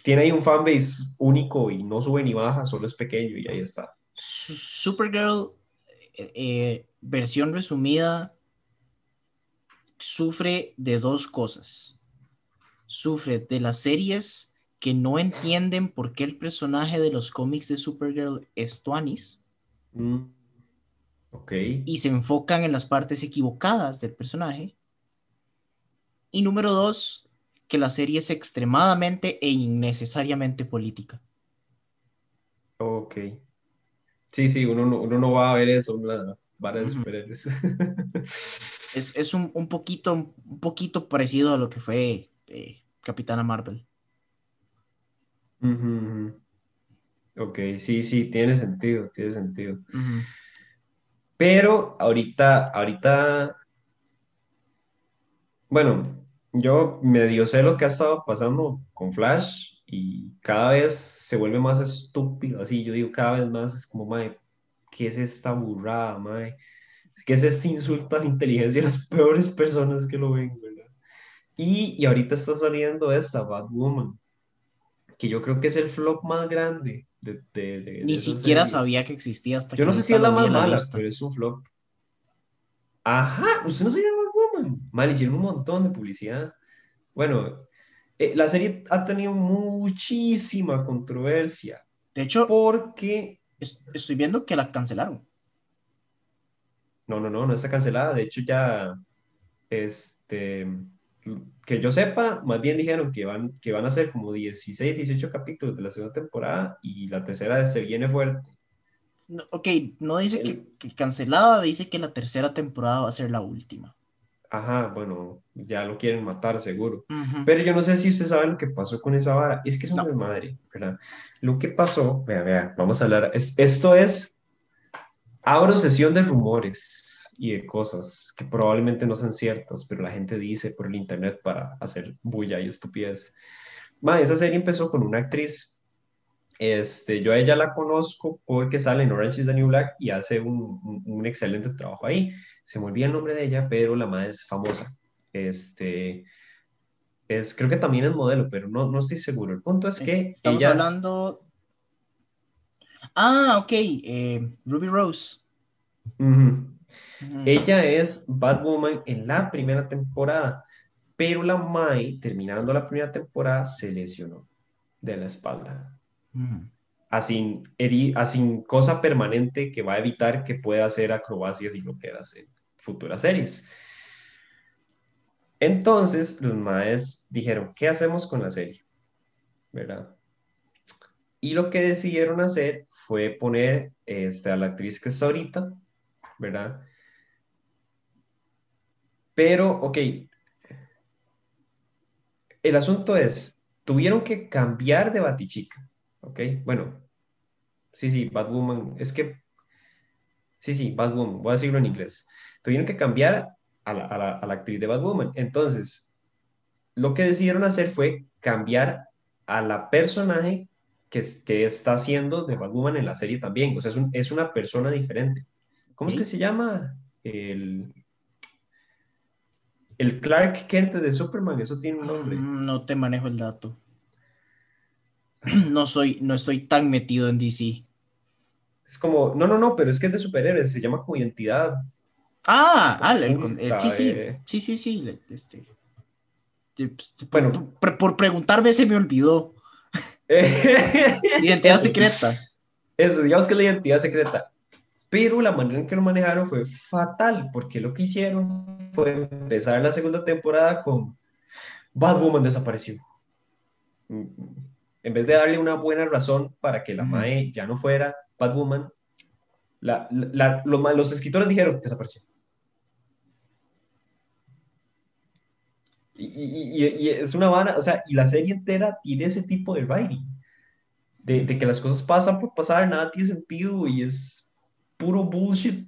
tiene ahí un fanbase único y no sube ni baja, solo es pequeño y ahí está. Supergirl, eh, eh, versión resumida, sufre de dos cosas. Sufre de las series que no entienden por qué el personaje de los cómics de Supergirl es Tuanis. Mm, ok. Y se enfocan en las partes equivocadas del personaje. Y número dos, que la serie es extremadamente e innecesariamente política. Ok. Sí, sí, uno no, uno no va a ver eso, va a esperar eso. es, es un, un, poquito, un poquito parecido a lo que fue eh, Capitana Marvel. Ok, sí, sí, tiene sentido, tiene sentido. Pero ahorita, ahorita, bueno, yo medio sé lo que ha estado pasando con Flash y cada vez se vuelve más estúpido, así yo digo cada vez más, es como, mae, ¿qué es esta burrada, mae? ¿Qué es este insulto a la inteligencia de las peores personas que lo ven, verdad? Y, y ahorita está saliendo esta, Batwoman, que yo creo que es el flop más grande de, de, Ni siquiera sabía que existía hasta Yo no sé si es la más mala, pero es un flop. Ajá, usted no sabía Mal, hicieron un montón de publicidad. Bueno, eh, la serie ha tenido muchísima controversia. De hecho, porque... estoy viendo que la cancelaron. No, no, no, no está cancelada. De hecho, ya este, que yo sepa, más bien dijeron que van, que van a ser como 16, 18 capítulos de la segunda temporada y la tercera se viene fuerte. ok, no dice que, cancelada, dice que la tercera temporada va a ser la última. Ajá, bueno, ya lo quieren matar seguro. Pero yo no sé si usted sabe lo que pasó con esa vara. Es que es un desmadre, ¿verdad? Lo que pasó, vea, vea, vamos a hablar. esto es, abro sesión de rumores y de cosas que probablemente no sean ciertas, pero la gente dice por el internet para hacer bulla y estupidez. Ma, esa serie empezó con una actriz, este, yo a ella la conozco porque sale en Orange is the New Black y hace un, un, excelente trabajo ahí. Se me olvida el nombre de ella, pero la madre es famosa. Este, es, creo que también es modelo, pero no, no estoy seguro. El punto es que Estamos hablando... Ah, ok, eh, Ruby Rose. Ella es Batwoman en la primera temporada, pero la Mai, terminando la primera temporada, se lesionó de la espalda. así, así, cosa permanente que va a evitar que pueda hacer acrobacias y lo que en futuras series. Entonces, los maes dijeron, ¿qué hacemos con la serie? ¿Verdad? Y lo que decidieron hacer fue poner este, a la actriz que está ahorita, ¿verdad? Pero, ok, el asunto es, tuvieron que cambiar de Batichica, ¿ok? Bueno, sí, sí, Batwoman, es que, sí, sí, Batwoman, voy a decirlo en inglés. Tuvieron que cambiar a la, a la actriz de Batwoman. Entonces, lo que decidieron hacer fue cambiar a la personaje que, que, está haciendo de Batwoman en la serie también. O sea, es, un, es una persona diferente. ¿Cómo es que se llama? El, el Clark Kent de Superman, eso tiene un nombre. Mm, no te manejo el dato. (clears throat) No soy, no estoy tan metido en DC. Es como, no, no, no, pero es que es de superhéroes, se llama como identidad. Ah, ah eh, sí, sí, sí, sí, sí, este. Pues, bueno, por, preguntarme se me olvidó. (laughs) identidad secreta. Eso, digamos que es la identidad secreta pero la manera en que lo manejaron fue fatal, porque lo que hicieron fue empezar la segunda temporada con Batwoman desapareció. En vez de darle una buena razón para que la Mae ya no fuera Batwoman, la, los escritores dijeron desapareció. Y, y, es una vana, o sea, y la serie entera tiene ese tipo de writing, de, de que las cosas pasan por pasar, nada tiene sentido y es puro bullshit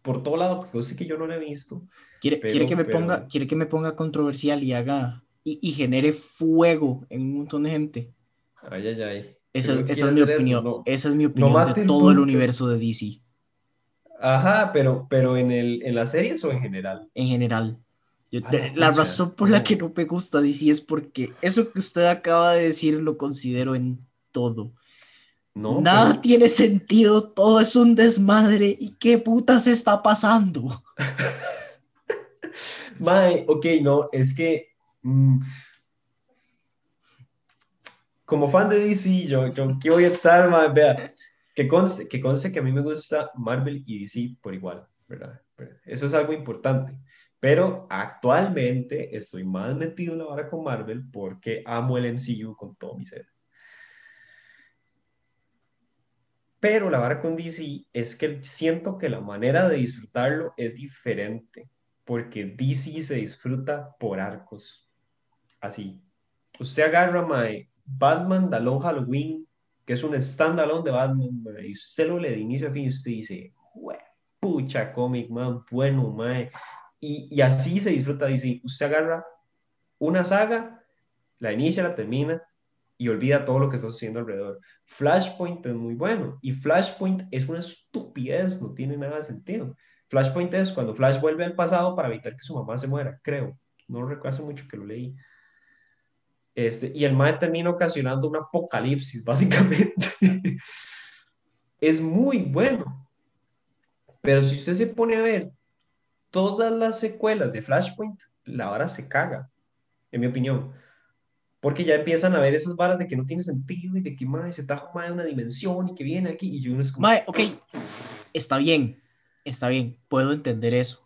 por todo lado, porque yo sé que yo no lo he visto. Quiere, quiere, que, me ponga, quiere que me ponga controversial y haga y, y, genere fuego en un montón de gente. Ay, ay, ay. Esa, esa es mi opinión. esa es mi opinión de todo el universo de DC. Ajá, pero, pero en, el, en las series o en general? En general. La razón por la que no me gusta DC es porque eso que usted acaba de decir lo considero en todo. Nada tiene sentido, todo es un desmadre. ¿Y qué putas está pasando? (laughs) Mae, ok, no, es que. Mm, como fan de DC, yo, yo ¿qué voy a estar, mae? Vea, que conste, que conste que a mí me gusta Marvel y DC por igual, ¿verdad? Eso es algo importante. Pero actualmente estoy más metido en la vara con Marvel porque amo el MCU con todo mi ser. Pero la vara con DC es que siento que la manera de disfrutarlo es diferente, porque DC se disfruta por arcos. Así. Usted agarra my Batman Long Halloween, que es un standalone de Batman, y usted lo lee de inicio a fin y usted dice, pucha cómic, man, bueno, mae. Y, así se disfruta DC. Usted agarra una saga, la inicia, la termina, y olvida todo lo que está sucediendo alrededor. Flashpoint es muy bueno y Flashpoint es una estupidez, no tiene nada de sentido. Flashpoint es cuando Flash vuelve al pasado para evitar que su mamá se muera, creo. No recuerdo hace mucho que lo leí. Este, y el mal termina ocasionando un apocalipsis, (laughs) básicamente. es muy bueno. Pero si usted se pone a ver todas las secuelas de Flashpoint, la vara se caga, en mi opinión porque ya empiezan a ver esas varas de que no tiene sentido y de que más se está de una dimensión y que viene aquí y yo no es como... Mae, ok, está bien, está bien, puedo entender eso.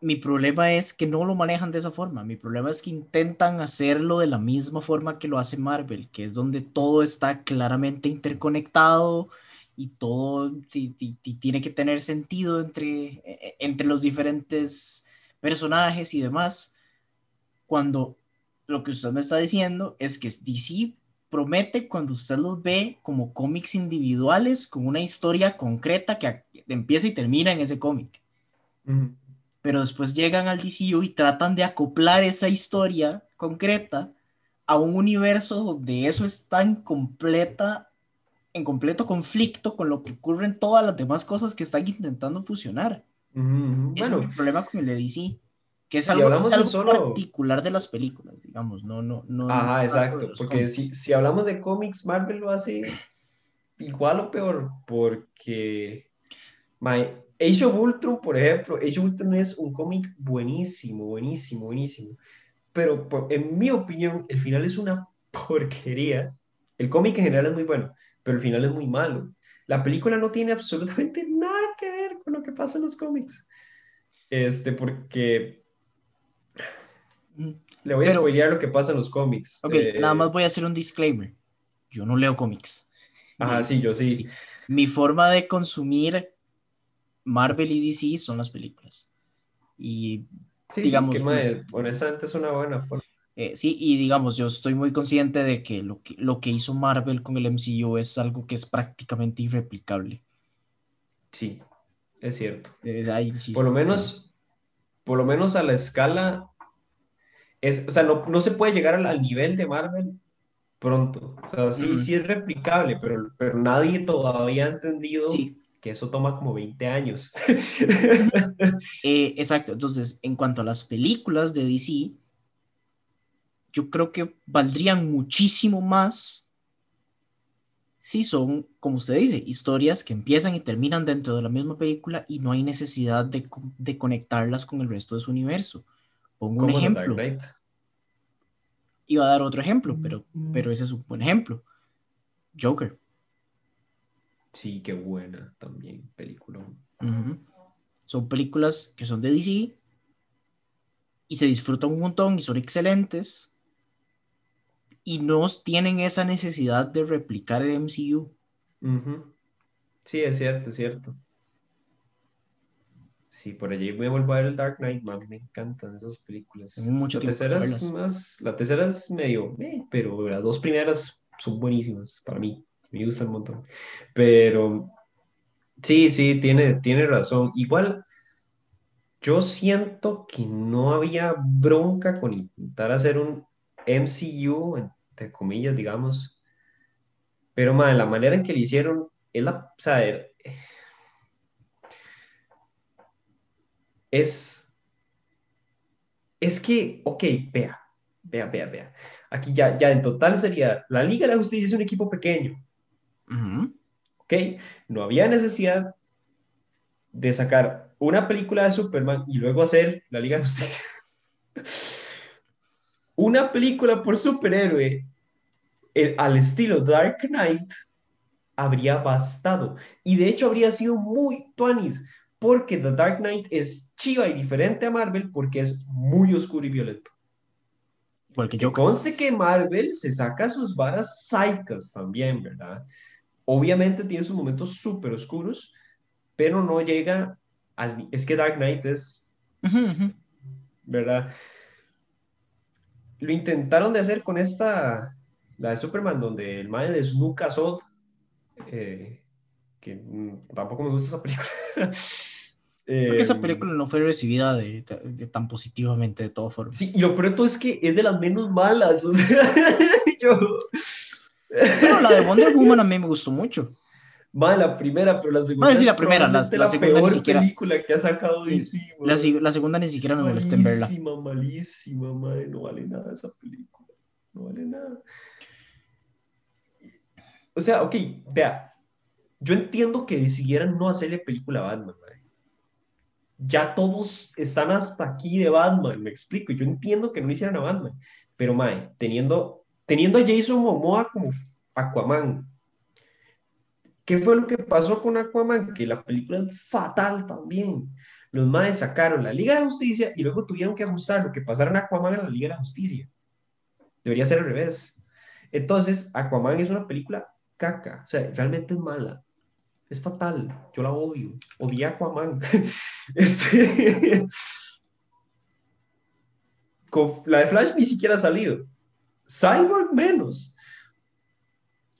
mi problema es que no lo manejan de esa forma. Mi problema es que intentan hacerlo de la misma forma que lo hace Marvel, que es donde todo está claramente interconectado y todo tiene que tener sentido entre, e, e, entre los diferentes personajes y demás. Cuando lo que usted me está diciendo es que DC promete cuando usted los ve como cómics individuales con una historia concreta que empieza y termina en ese cómic pero después llegan al DCU y tratan de acoplar esa historia concreta a un universo donde eso está en completa en completo conflicto con lo que ocurren todas las demás cosas que están intentando fusionar. Ese es el problema con el de DC, que es algo, particular de las películas, digamos, no, no, no. Ajá, exacto, porque si, si, hablamos de cómics, Marvel lo hace igual o peor, porque my, Age of Ultron, por ejemplo, Age of Ultron es un cómic buenísimo, buenísimo, buenísimo. Pero en mi opinión, el final es una (laughs) porquería. El cómic en general es muy bueno, pero el final es muy malo. La película no tiene absolutamente (laughs) nada que ver con lo que pasa en los cómics. Este, porque mm, le voy a spoilear lo que pasa en los cómics. Ok, eh, nada más voy a hacer un disclaimer. Yo no leo cómics. Ajá, sí, yo sí. Mi forma de consumir Marvel y DC son las películas. Y digamos... honestamente es una buena forma. Eh, sí, y digamos, yo estoy muy consciente de que lo, que lo que hizo Marvel con el MCU es algo que es prácticamente irreplicable. Sí, es cierto. por lo menos, por lo menos a la escala, es, o sea, no, no se puede llegar al, nivel de Marvel pronto. O sea, sí, sí es replicable, pero, pero nadie todavía ha entendido sí que eso toma como 20 años. (laughs) Eh, exacto, entonces, en cuanto a las películas de DC, yo creo que valdrían muchísimo más si son, como usted dice, historias que empiezan y terminan dentro de la misma película y no hay necesidad de, de conectarlas con el resto de su universo. Pongo un ejemplo. Iba a dar otro ejemplo, pero, pero ese es un buen ejemplo. Joker. Sí, qué buena también, película. Son películas que son de DC y se disfrutan un montón y son excelentes y no tienen esa necesidad de replicar el MCU. Sí, es cierto, es cierto. Sí, por allí voy a volver a ver el Dark Knight, me encantan esas películas. la, tercera es más, la tercera es medio, eh, pero las dos primeras son buenísimas para mí me gusta un montón. Pero sí, sí, tiene, tiene razón. Igual, yo siento que no había bronca con intentar hacer un MCU, entre comillas, digamos. Pero, madre, la manera en que lo hicieron, es la, o sea, es, es que, ok, vea, vea, vea, vea. Aquí ya, ya en total sería, la Liga de la Justicia es un equipo pequeño, ¿Ok? No había necesidad de sacar una película de Superman y luego hacer la Liga de Justicia. (laughs) una película por superhéroe eh, al estilo Dark Knight habría bastado. Y de hecho habría sido muy tuanis, porque The Dark Knight es chiva y diferente a Marvel porque es muy oscuro y violento. Porque yo conste que Marvel se saca sus varas psicas también, ¿verdad? Obviamente tiene sus momentos súper oscuros, pero no llega al... Es que Dark Knight es... ¿Verdad? Lo intentaron de hacer con esta, la de Superman, donde el mal es Nuka Sod, eh, que mm, tampoco me gusta esa película. (laughs) Porque esa em, película no fue recibida de, tan positivamente de todas formas. Sí, y lo peor es que es de las menos malas. O sea, (laughs) yo, bueno, la de Wonder Woman a mí me gustó mucho. Va, la primera, pero la segunda. No, sí, la primera, la, la, segunda ni siquiera. película que ha sacado sí, la, la, segunda ni siquiera me molesta en verla. Malísima, malísima, madre, no vale nada esa película. No vale nada. O sea, ok, vea. Yo entiendo que decidieran no hacerle película a Batman, madre. Ya todos están hasta aquí de Batman, me explico. Yo entiendo que no hicieran a Batman. Pero, madre, teniendo teniendo a Jason Momoa como Aquaman. ¿Qué fue lo que pasó con Aquaman? Que la película es fatal también. los madres sacaron la Liga de Justicia y luego tuvieron que ajustar lo que pasaron a Aquaman a la Liga de Justicia. Debería ser al revés. Entonces, Aquaman es una película caca, o sea, realmente es mala. Es fatal, yo la odio. Odié a Aquaman. (laughs) Este, (laughs) la de Flash ni siquiera ha salido. Cyborg menos.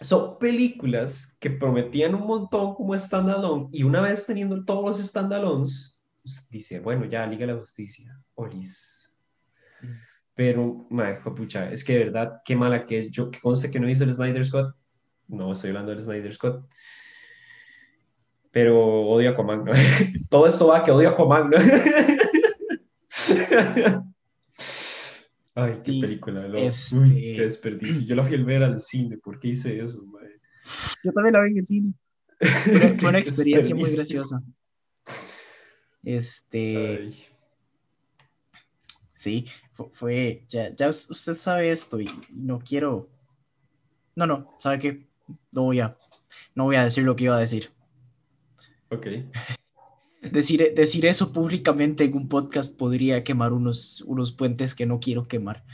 Son películas que prometían un montón como standalone y una vez teniendo todos los standalones, pues, dice, bueno, ya, Liga de la Justicia, Olis. Mm. Pero, madre, pucha, es que de verdad, qué mala que es. Yo que conste que no hizo el Snyder Scott. No estoy hablando del Snyder Scott. Pero odio a Aquaman, ¿no? (laughs) Todo esto va que odio a Aquaman, ¿no? (laughs) Ay, qué película, este... qué desperdicio. (clears throat) Yo la fui a ver al cine, ¿por qué hice eso, madre? Yo también la vi en el cine. Fue, una (laughs) experiencia muy graciosa. Este. Sí, fue. Ya, ya usted sabe esto y no quiero. No, no, ¿sabe qué? No voy a. No voy a decir lo que iba a decir. Ok. Decir, decir eso públicamente en un podcast podría quemar unos, unos puentes que no quiero quemar.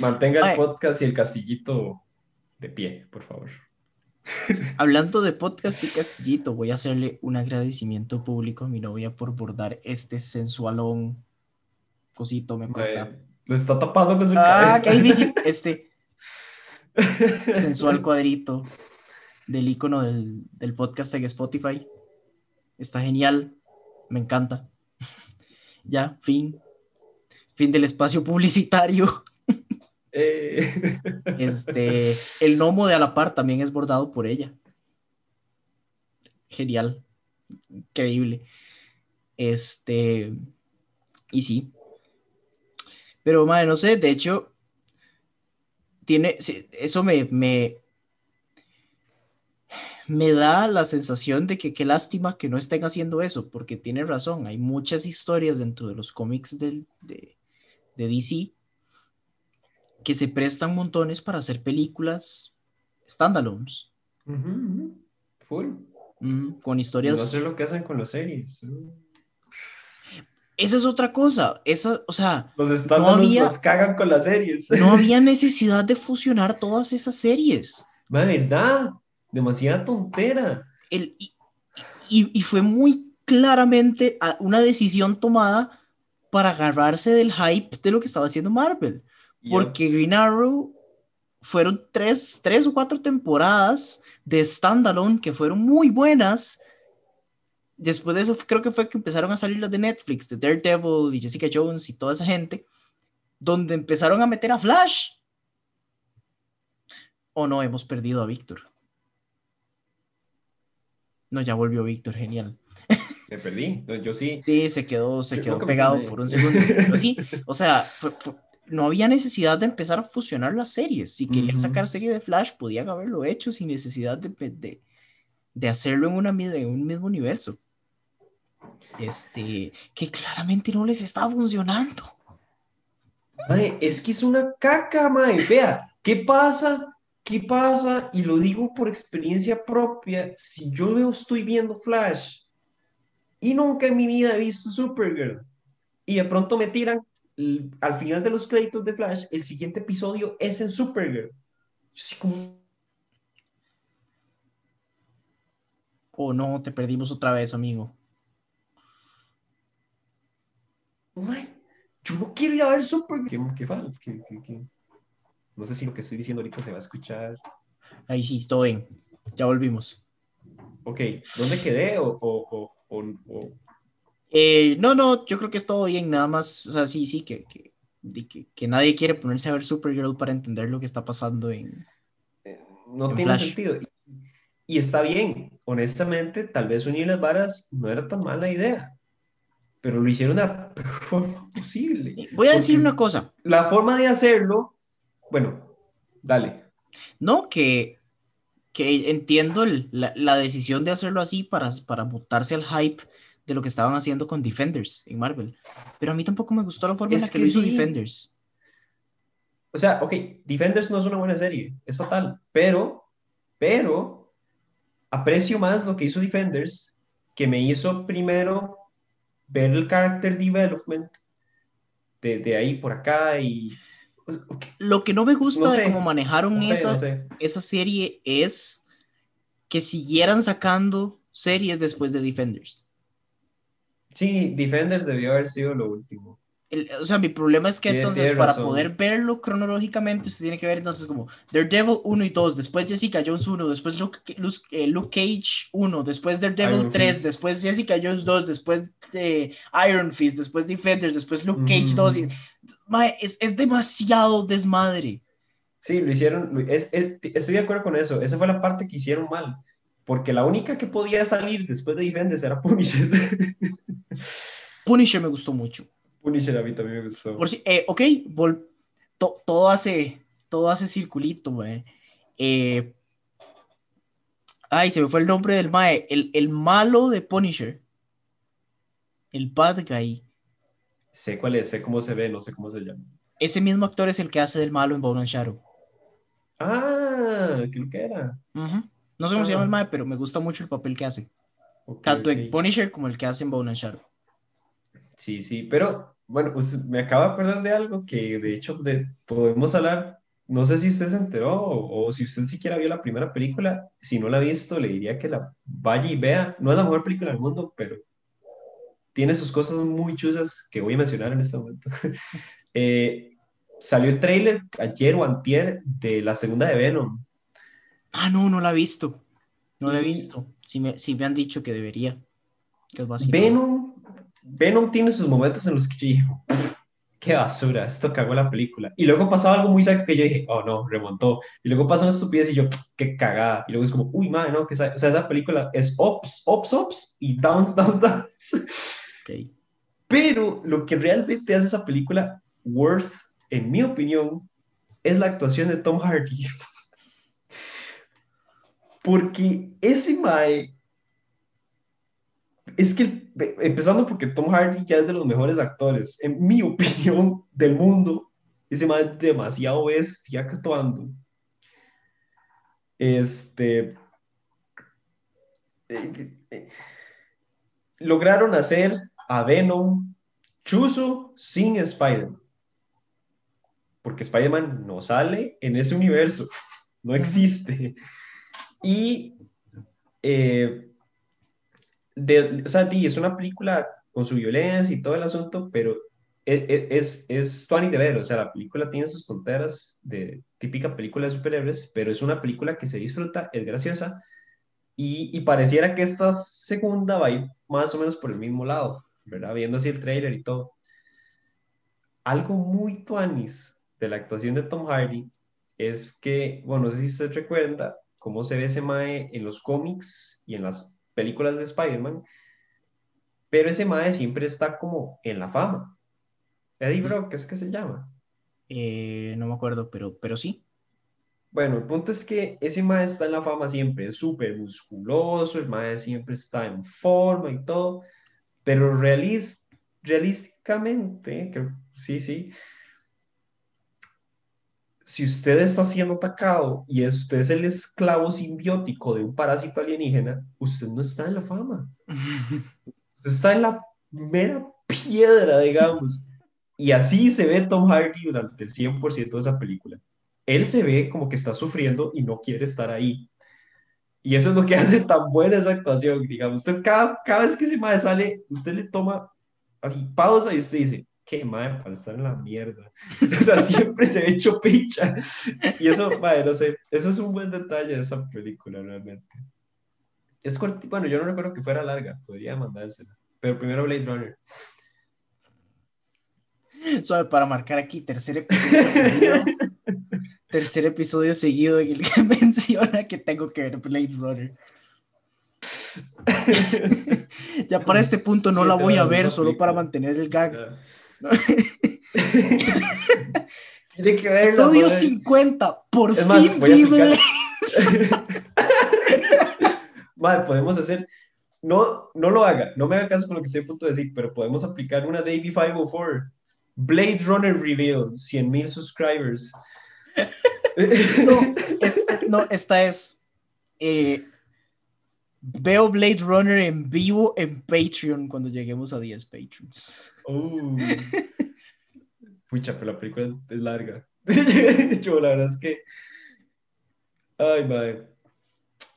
mantenga el (laughs) podcast y el castillito de pie, por favor. (laughs) Hablando de podcast y castillito, voy a hacerle un agradecimiento público a mi novia por bordar este sensualón cosito, me cuesta. lo está tapando con su Ah, qué difícil. Este (laughs) sensual cuadrito del icono del, del podcast en Spotify. Está genial, me encanta. (laughs) ya, fin. Fin del espacio publicitario. Eh. (laughs) Este, el gnomo de a la par también es bordado por ella. Genial. Increíble. Este, y sí. Pero, madre, no sé, de hecho, tiene, eso me, me, me da la sensación de que qué lástima que no estén haciendo eso, porque tiene razón, hay muchas historias dentro de los cómics de, de, DC que se prestan montones para hacer películas standalones. Full. con historias. No sé lo que hacen con las series. Esa es otra cosa. Esa, o sea, los standalones no cagan con las series. no había (laughs) necesidad de fusionar todas esas series. Verdad demasiada tontera. El, y, fue muy claramente una decisión tomada para agarrarse del hype de lo que estaba haciendo Marvel. Porque Green Arrow fueron tres, tres o cuatro temporadas de standalone que fueron muy buenas. Después de eso, creo que fue que empezaron a salir las de Netflix, de Daredevil y Jessica Jones y toda esa gente, donde empezaron a meter a Flash. ¿O no hemos perdido a Víctor? No, ya volvió Víctor, genial. Me perdí, yo sí. Sí, se quedó, se quedó pegado por un segundo. Pero sí, (laughs) o sea, no había necesidad de empezar a fusionar las series. Si querían sacar serie de Flash, podían haberlo hecho sin necesidad de, de, hacerlo en, una, en un mismo universo. Este, que claramente no les estaba funcionando. es que es una caca, mae. Vea, ¿qué pasa ¿Qué pasa? Y lo digo por experiencia propia, si yo veo, estoy viendo Flash y nunca en mi vida he visto Supergirl y de pronto me tiran al final de los créditos de Flash, el siguiente episodio es en Supergirl. Yo sí como... Oh no, te perdimos otra vez, amigo. yo no quiero ir a ver Supergirl. ¿Qué, qué, qué, qué, qué? No sé si lo que estoy diciendo ahorita se va a escuchar. Ahí sí, todo bien. Ya volvimos. Ok, ¿dónde quedé? O, eh, no, no, yo creo que es todo bien, nada más, o sea, sí, sí, que, que, nadie quiere ponerse a ver Supergirl para entender lo que está pasando en... Eh, no tiene sentido. Y, está bien, honestamente, tal vez unir las varas no era tan mala idea, pero lo hicieron de la forma posible. voy a decir una cosa. La forma de hacerlo bueno, dale. No, que, que entiendo la, decisión de hacerlo así para, para botarse al hype de lo que estaban haciendo con Defenders en Marvel. Pero a mí tampoco me gustó la forma en la que, lo hizo Defenders. O sea, ok, Defenders no es una buena serie, es fatal, pero, pero, aprecio más lo que hizo Defenders, que me hizo primero ver el character development de, de ahí por acá y... Pues, Lo que no me gusta de cómo manejaron esa, esa serie es que siguieran sacando series después de Defenders. Sí, Defenders debió haber sido lo último o sea, mi problema es que entonces para poder verlo cronológicamente usted tiene que ver entonces como Daredevil 1 y 2, después Jessica Jones 1, después Luke, eh, Luke, Cage 1, después Daredevil 3, después Jessica Jones 2, después de Iron Fist, después Defenders, después Luke Cage 2. es, es, demasiado desmadre. Sí, lo hicieron, estoy de acuerdo con eso, esa fue la parte que hicieron mal, porque la única que podía salir después de Defenders era Punisher. (laughs) Punisher me gustó mucho. Punisher a mí también me gustó. Por si, eh, ok, todo hace todo hace circulito, güey. Eh, ay, se me fue el nombre del mae. El, el, malo de Punisher. El bad guy. Sé cuál es, sé cómo se ve, no sé cómo se llama. Ese mismo actor es el que hace del malo en Bone and Shadow. Ah, creo que era. No sé cómo se llama el ah. mae, pero me gusta mucho el papel que hace. Tanto en Punisher como el que hace en Bone and Shadow. Sí, sí, pero bueno, usted, me acaba de acordar de algo que de hecho de, podemos hablar, no sé si usted se enteró o, si usted siquiera vio la primera película, si no la ha visto le diría que la vaya y vea, no es la mejor película del mundo, pero tiene sus cosas muy chusas que voy a mencionar en este momento. (laughs) Eh, salió el tráiler ayer o antier de la segunda de Venom. Ah, no, no la he visto. No la he visto. Si me, si me han dicho que debería. Que Venom Venom tiene sus momentos en los que yo dije, qué basura, esto cagó la película. Y luego pasaba algo muy seco que yo dije, oh no, remontó. Y luego pasó una estupidez y yo, qué cagada. Y luego es como, uy, madre, no, que esa, o sea, esa película es ups, ups, ups y downs, (laughs) downs, downs. Okay. Pero lo que realmente hace esa película worth, en mi opinión, es la actuación de Tom Hardy. (laughs) Porque ese Mae es que, empezando porque Tom Hardy ya es de los mejores actores, en mi (laughs) opinión, del mundo. Ese man es demasiado bestia actuando. Este. Eh, eh, lograron hacer a Venom chuzo sin Spider-Man. Porque Spider-Man no sale en ese universo, (laughs) no existe. Y eh, de, o sea, es una película con su violencia y todo el asunto, pero e, e, es, es, es de ver, o sea, la película tiene sus tonteras de típica película de superhéroes, pero es una película que se disfruta, es graciosa, y, pareciera que esta segunda va a ir más o menos por el mismo lado, ¿verdad? Viendo así el trailer y todo. Algo muy tuanis de la actuación de Tom Hardy es que, bueno, no sé si usted recuerda cómo se ve ese Mae en los cómics y en las películas de Spider-Man, pero ese Mae siempre está como en la fama. Eddie Brock, ¿es que se llama? Eh, no me acuerdo, pero, pero sí. Bueno, el punto es que ese Mae está en la fama siempre, es súper musculoso, el Mae siempre está en forma y todo, pero realísticamente, sí, sí, si usted está siendo atacado y usted es el esclavo simbiótico de un parásito alienígena, usted no está en la fama. (laughs) usted está en la mera piedra, digamos. Y así se ve Tom Hardy durante el 100% de esa película. Él se ve como que está sufriendo y no quiere estar ahí. Y eso es lo que (laughs) hace tan buena esa actuación, digamos. Usted cada, cada vez que madre sale, usted le toma así pausa y usted dice, qué madre para estar en la mierda. (laughs) O sea, siempre se ve hecho picha. Y eso, madre, no sé, eso es un buen detalle de esa película, realmente. Es cortita, bueno, yo no recuerdo que fuera larga, podría mandársela. Pero primero Blade Runner. Suave, para marcar aquí, tercer episodio seguido. (laughs) tercer episodio seguido en el que (laughs) menciona que tengo que ver Blade Runner. ya para este punto no la voy a ver solo para mantener el gag. Tiene que ver. Episodio 50, por fin más, (laughs) vive. vale, podemos hacer. No, no lo haga, no me haga caso con lo que estoy a punto de decir, pero podemos aplicar una Davy 504. Blade Runner Reveal, 100 mil subscribers. (laughs) no, esta, no, esta es. Eh, Veo Blade Runner en vivo en Patreon cuando lleguemos a 10 Patrons. Uh. (laughs) Pucha, pero la película es larga. (laughs) Yo la verdad es que... Ay, madre.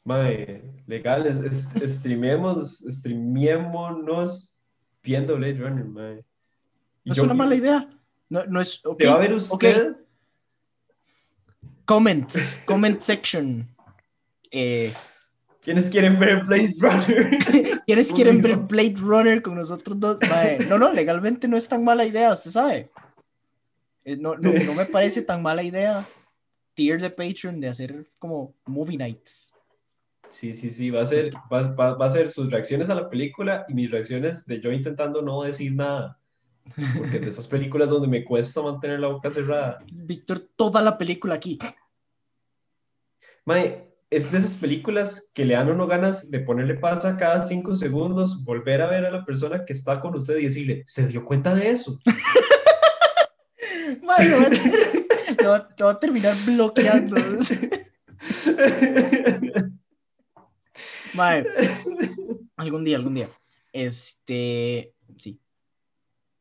Madre, legal, es, es, streamémonos, viendo Blade Runner, madre. No es una mala idea. No, no es, okay, ¿Te va a ver usted? Comments, comment section. Eh, ¿Quiénes quieren ver Blade Runner? (laughs) ¿Quiénes quieren ver Blade Runner con nosotros dos? no, no, legalmente no es tan mala idea, usted sabe. Eh, no, no, no me parece tan mala idea tier de Patreon de hacer como movie nights. Sí, sí, sí, va a ser, va, va, a ser sus reacciones a la película y mis reacciones de yo intentando no decir nada. Porque de esas películas donde me cuesta mantener la boca cerrada. Víctor, toda la película aquí. Mae, es de esas películas que le dan uno ganas de ponerle pausa cada cinco segundos, volver a ver a la persona que está con usted y decirle, ¿se dio cuenta de eso? (laughs) Mae, lo va, a terminar bloqueando. Mae, algún día, algún día. Este, sí.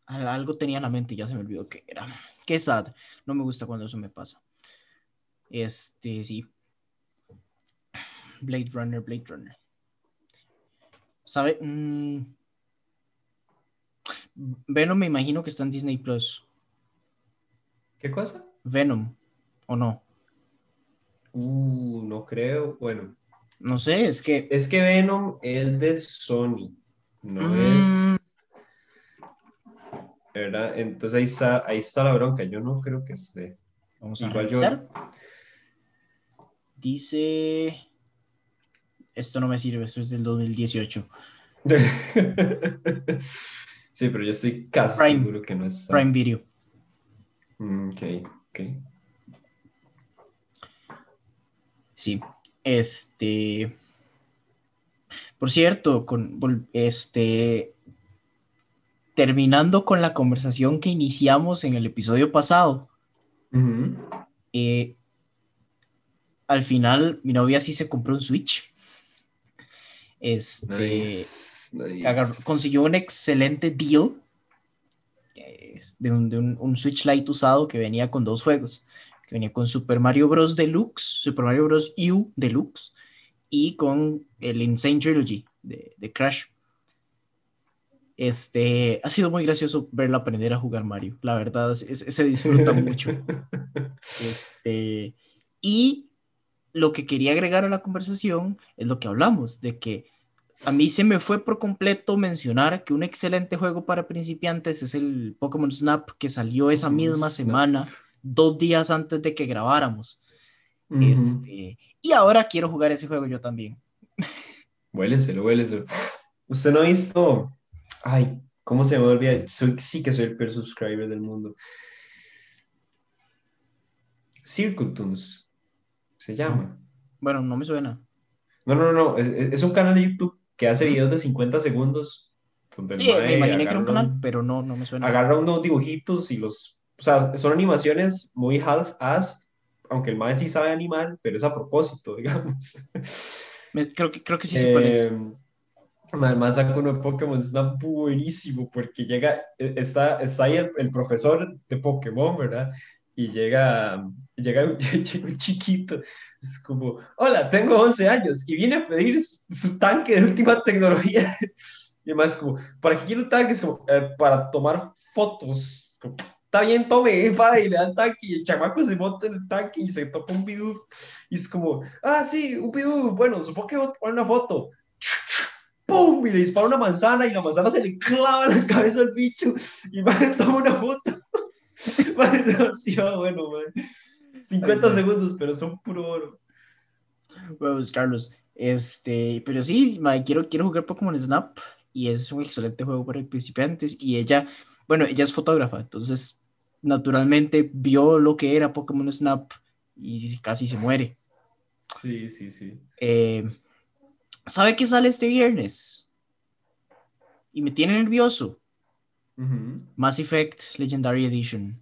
Algo tenía en la mente y ya se me olvidó qué era. Qué sad. No me gusta cuando eso me pasa. Este, sí. Blade Runner, Blade Runner. ¿Sabe? Mm. Venom me imagino que está en Disney Plus. ¿Qué cosa? Venom, ¿o no? Uh, no creo. Bueno. No sé, es que. Es que Venom es de Sony. No mm. es. ¿Verdad? Entonces ahí está, ahí está la bronca. Yo no creo que esté. Vamos a ver. Dice. Esto no me sirve, esto es del 2018. (laughs) sí, pero yo estoy casi seguro que no está. Prime Video. Mm, ok, ok. Sí, este. Por cierto, con este. Terminando con la conversación que iniciamos en el episodio pasado. Eh, al final, mi novia sí se compró un Switch. Este consiguió un excelente deal de, un, un, Switch Lite usado que venía con dos juegos, que venía con Super Mario Bros. Deluxe, Super Mario Bros. U Deluxe y con el Insane Trilogy de, de Crash. Este, ha sido muy gracioso verla aprender a jugar Mario. La verdad, se disfruta mucho. (laughs) Este, y lo que quería agregar a la conversación es lo que hablamos, de que a mí se me fue por completo mencionar que un excelente juego para principiantes es el Pokémon Snap que salió esa misma semana, dos días antes de que grabáramos. este, y ahora quiero jugar ese juego yo también. (laughs) Huéleselo, huéleselo. Usted no ha visto. Ay, ¿cómo se me olvida? Soy, sí que soy el peor subscriber del mundo. Circle Tunes se llama. Bueno, no me suena. No, no, no, es, es un canal de YouTube que hace videos de 50 segundos. sí, me imaginé que era un canal, pero no, no me suena. Agarra unos dibujitos y los. O sea, son animaciones muy half-ass, aunque el mae sí sabe animar, pero es a propósito, (laughs) digamos. creo, que, creo que sí se parece. Eh, además, saca uno de Pokémon, está buenísimo porque llega, e, está, está ahí el, el profesor de Pokémon, ¿verdad? Y llega, (laughs) llega, un, chiquito, es como, hola, tengo 11 años y viene a pedir su, tanque de última tecnología. (laughs) Y además, como, ¿para qué quiero un tanque? Es como, eh, para tomar fotos. Está bien, tome, (laughs) va, y le da el tanque y el chamaco se monta en el tanque y se toca un bidú. Y es como, ah, sí, un bidú, bueno, supongo que voy a tomar una foto. ¡Pum! Y le dispara una manzana y la manzana se le clava en la cabeza al bicho y va a tomar una foto. (laughs) demasiado bueno, 50 segundos, pero son puro oro. Bueno, Carlos. Este, pero sí, quiero, quiero jugar Pokémon Snap y es un excelente juego para principiantes. Y ella, bueno, ella es fotógrafa, entonces naturalmente vio lo que era Pokémon Snap y casi se muere. Sí, sí, sí. Eh, ¿Sabe qué sale este viernes? Y me tiene nervioso. Mass Effect Legendary Edition.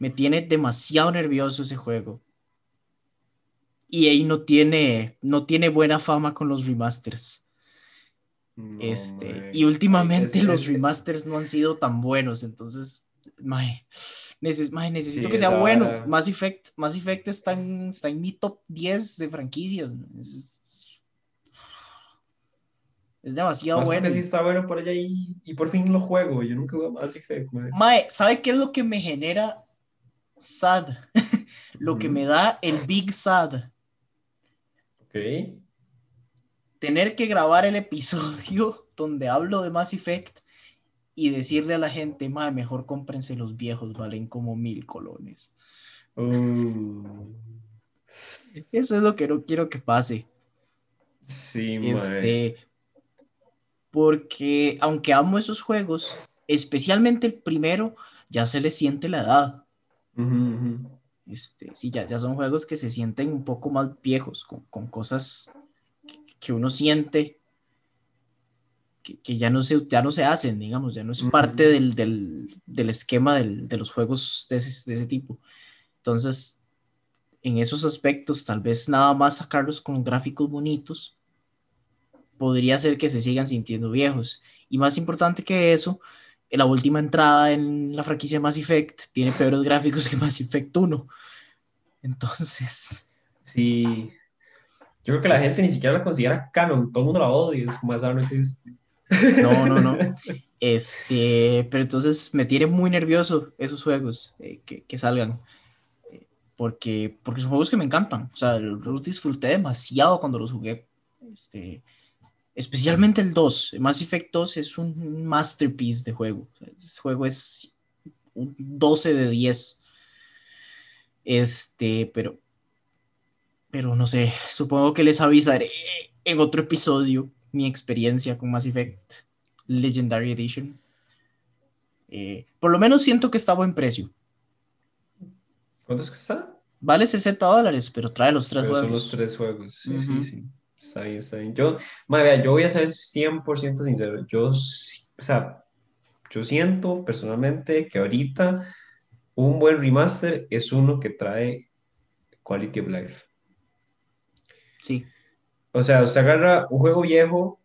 Me tiene demasiado nervioso ese juego. EA no tiene, no tiene buena fama con los remasters. este, y últimamente los remasters no han sido tan buenos, entonces, mae, necesito que sea bueno. Mass Effect, Mass Effect está en, está en mi top 10 de franquicias. Es, es demasiado Más bueno. sí está bueno por allá y, y, por fin lo juego. Yo nunca juego Mass Effect. Mae. ¿sabe qué es lo que me genera sad? (laughs) lo que me da el Big Sad. Ok. Tener que grabar el episodio (laughs) donde hablo de Mass Effect y decirle a la gente, mae, mejor cómprense los viejos, valen como mil colones. Uh. Eso es lo que no quiero que pase. Sí, este, Porque aunque amo esos juegos, especialmente el primero, ya se le siente la edad. Este, sí, ya, ya son juegos que se sienten un poco más viejos, con, con cosas que, uno siente que, ya, no se, ya no se hacen, digamos, ya no es parte del, del, del esquema del, de los juegos de ese, de ese, tipo. Entonces, en esos aspectos, tal vez nada más sacarlos con gráficos bonitos podría ser que se sigan sintiendo viejos. Y más importante que eso, la última entrada en la franquicia Mass Effect tiene peores (laughs) gráficos que Mass Effect 1. Entonces. Sí. Yo creo que la gente ni siquiera la considera canon, todo el mundo la odia, es como esa no existe. No, no, no. (laughs) Este, pero entonces me tiene muy nervioso esos juegos eh, que, que, salgan. Eh, porque, porque son juegos que me encantan. O sea, los disfruté demasiado cuando los jugué. Este, especialmente el 2. Mass Effect 2 es un masterpiece de juego. Ese juego es un 12 de 10. Este, pero, pero no sé, supongo que les avisaré en otro episodio mi experiencia con Mass Effect Legendary Edition. Eh, por lo menos siento que está buen precio. ¿Cuántos cuesta? Vale 60 dólares, pero trae los tres juegos. Son los tres juegos, sí, sí, sí. Está bien, está bien. Yo, yo voy a ser 100% sincero. Yo, o sea, yo siento personalmente que ahorita un buen remaster es uno que trae quality of life. Sí. O sea, usted agarra un juego viejo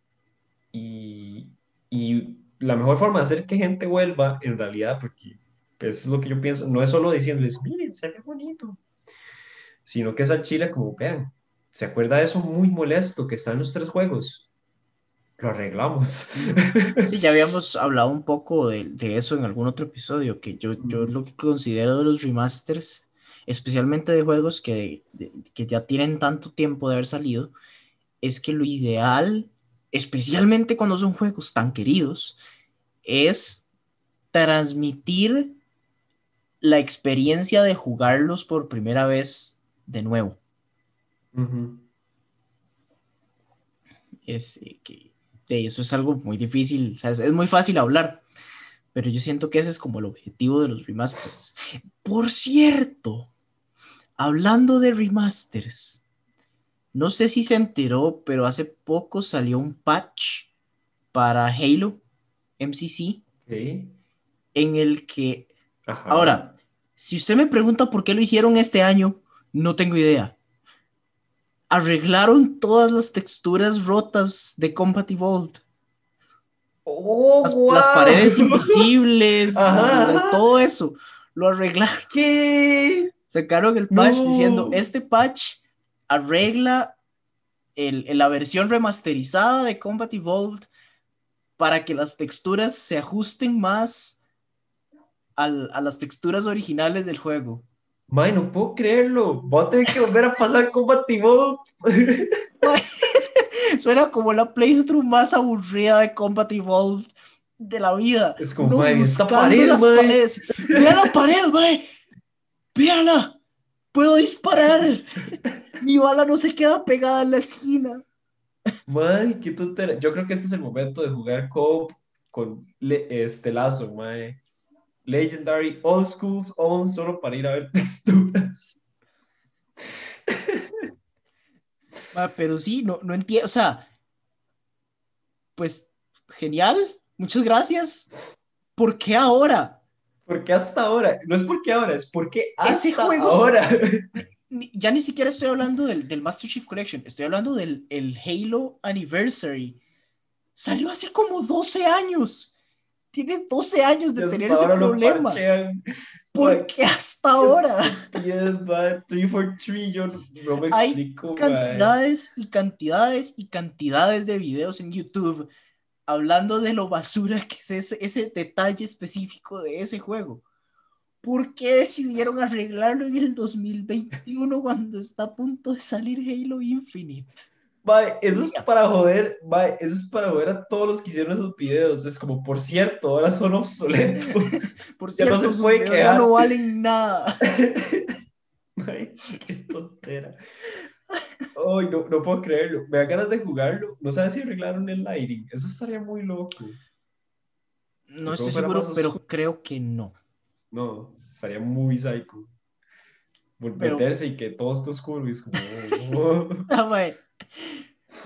y, y la mejor forma de hacer que gente vuelva, en realidad, porque es lo que yo pienso, no es solo diciéndoles, miren, se ve bonito, sino que es al chile como, vean, ¿Se acuerda de eso muy molesto que está en los tres juegos? Lo arreglamos. Sí, ya habíamos hablado un poco de, de eso en algún otro episodio, que yo, yo lo que considero de los remasters, especialmente de juegos que, que ya tienen tanto tiempo de haber salido, es que lo ideal, especialmente cuando son juegos tan queridos, es transmitir la experiencia de jugarlos por primera vez de nuevo. Es eh, que de eso es algo muy difícil, es muy fácil hablar, pero yo siento que ese es como el objetivo de los remasters. Por cierto, hablando de remasters, no sé si se enteró, pero hace poco salió un patch para Halo MCC en el que... Ahora, si usted me pregunta por qué lo hicieron este año, no tengo idea arreglaron todas las texturas rotas de Combat Evolved. Oh, las, paredes (laughs) invisibles, todo eso, lo arreglaron. ¿Qué? Sacaron el patch diciendo, este patch arregla el, la versión remasterizada de Combat Evolved para que las texturas se ajusten más al, a las texturas originales del juego. May, no puedo creerlo. Voy a tener que volver a pasar Combat Evolved. (laughs) Suena como la playthrough más aburrida de Combat Evolved de la vida. Es como, no, esta pared, las paredes. Vea la pared, mae. Véala. Puedo disparar. Mi bala no se queda pegada en la esquina. May, qué tontería. Yo creo que este es el momento de jugar co con este lazo, mae. Legendary Old Schools On solo para ir a ver (laughs) texturas. Ah, pero sí, no, no entiendo, o sea, pues genial, muchas gracias. ¿Por qué ahora? ¿Por qué hasta ahora? No es porque ahora, es porque hasta ese juego ahora. ya ni siquiera estoy hablando del, del Master Chief Collection, estoy hablando del el Halo Anniversary. Salió hace como 12 años. Tiene 12 años de tener ese problema. ¿Por qué hasta ahora? yo no me Hay explico, cantidades y cantidades y cantidades de videos en YouTube hablando de lo basura que es ese, ese detalle específico de ese juego. ¿Por qué decidieron arreglarlo en el 2021 cuando está a punto de salir Halo Infinite? Eso es para joder, eso es para joder a todos los que hicieron esos videos. Es como, por cierto, ahora son obsoletos. (laughs) por cierto, ya no, ya no valen nada. (laughs) qué tontera. Ay, no, no, puedo creerlo. Me da ganas de jugarlo. No sabes si arreglaron el lighting. Eso estaría muy loco. No estoy seguro, pero creo que no. No, estaría muy psycho. Meterse y que todo esté oscuro y es como... Oh". (laughs) Ah,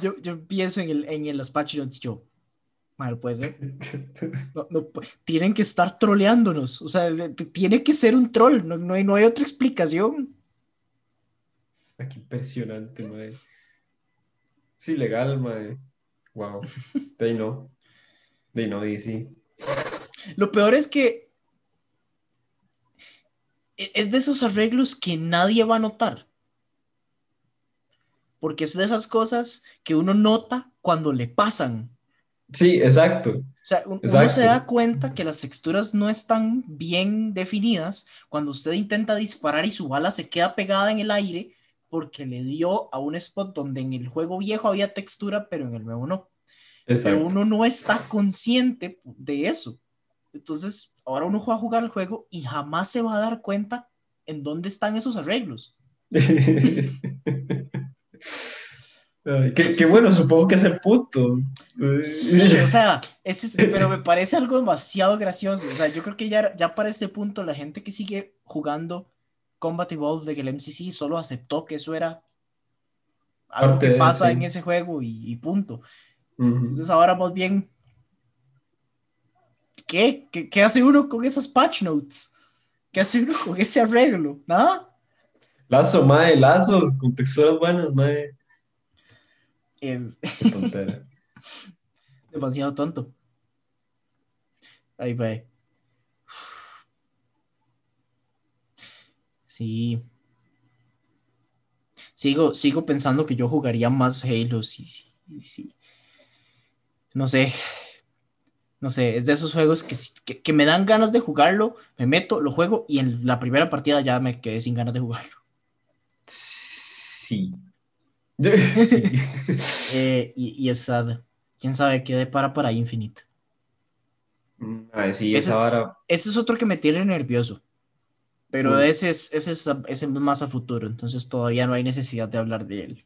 yo, yo pienso en, el, en los patch notes, yo... Mal, puede ser. No, tienen que estar troleándonos. O sea, tiene que ser un troll. No, no, hay, no hay otra explicación. Qué impresionante, madre. Sí, legal, madre. Wow. De ahí no. De ahí no, de sí. Lo peor es que e-, es de esos arreglos que nadie va a notar. Porque es de esas cosas que uno nota cuando le pasan. Sí, exacto. O sea, uno se da cuenta que las texturas no están bien definidas cuando usted intenta disparar y su bala se queda pegada en el aire porque le dio a un spot donde en el juego viejo había textura, pero en el nuevo no. Pero uno no está consciente de eso. Entonces, ahora uno va a jugar el juego y jamás se va a dar cuenta en dónde están esos arreglos. (laughs) qué, bueno, supongo que es el punto. Sí, o sea, ese pero me parece algo demasiado gracioso. O sea, yo creo que ya, ya para este punto la gente que sigue jugando Combat Evolved de que el MCC solo aceptó que eso era algo que pasa en ese juego y, punto. Entonces ahora más bien ¿Qué? ¿Qué, hace uno con esas patch notes? ¿Qué hace uno con ese arreglo? ¿Nada? Lazo, mae, lazo, con texturas buenas, mae. Es. (laughs) Demasiado tonto. Ahí va. Sí. Sigo, sigo pensando que yo jugaría más Halo, sí, sí, sí. No sé, no sé, es de esos juegos que, que, me dan ganas de jugarlo, me meto, lo juego y en la primera partida ya me quedé sin ganas de jugarlo. Sí. (laughs) (laughs) Eh, y, es sad. ¿Quién sabe qué depara para Infinite? Mm, a sí, esa vara. Ese es otro que me tiene nervioso. Pero ese, es, ese, es, más a futuro, entonces todavía no hay necesidad de hablar de él.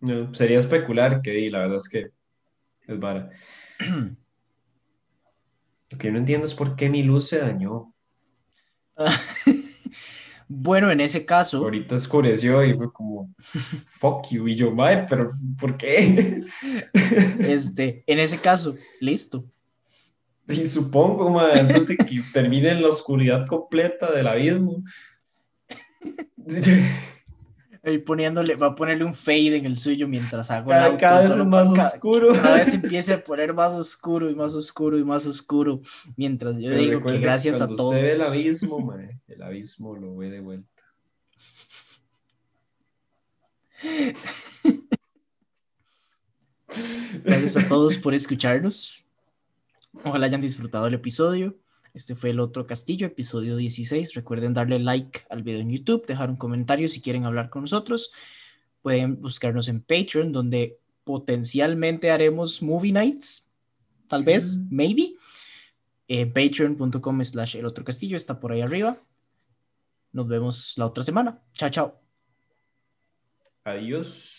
No, sería especular que la verdad es que es vara. (clears throat) Lo que no entiendo es por qué mi luz se dañó. (laughs) bueno, en ese caso. Ahorita oscureció y fue como, (laughs) fuck you. Y yo, mae, pero ¿por qué? (laughs) este, en ese caso, listo. Y supongo, mae, antes de que (laughs) termine en la oscuridad completa del abismo. Y poniéndole, va a ponerle un fade en el suyo mientras hago cada, el Cada vez más oscuro. Cada vez empieza a poner más oscuro y más oscuro y más oscuro. Mientras yo digo que gracias a todos. Usted ve el abismo, mae, el abismo lo ve de vuelta. Gracias a todos por escucharnos. Ojalá hayan disfrutado el episodio. Este fue el otro castillo, episodio 16. Recuerden darle like al video en YouTube, dejar un comentario si quieren hablar con nosotros. Pueden buscarnos en Patreon, donde potencialmente haremos movie nights, tal vez, mm. maybe. En patreon.com slash el otro castillo está por ahí arriba. Nos vemos la otra semana. Chao, chao. Adiós.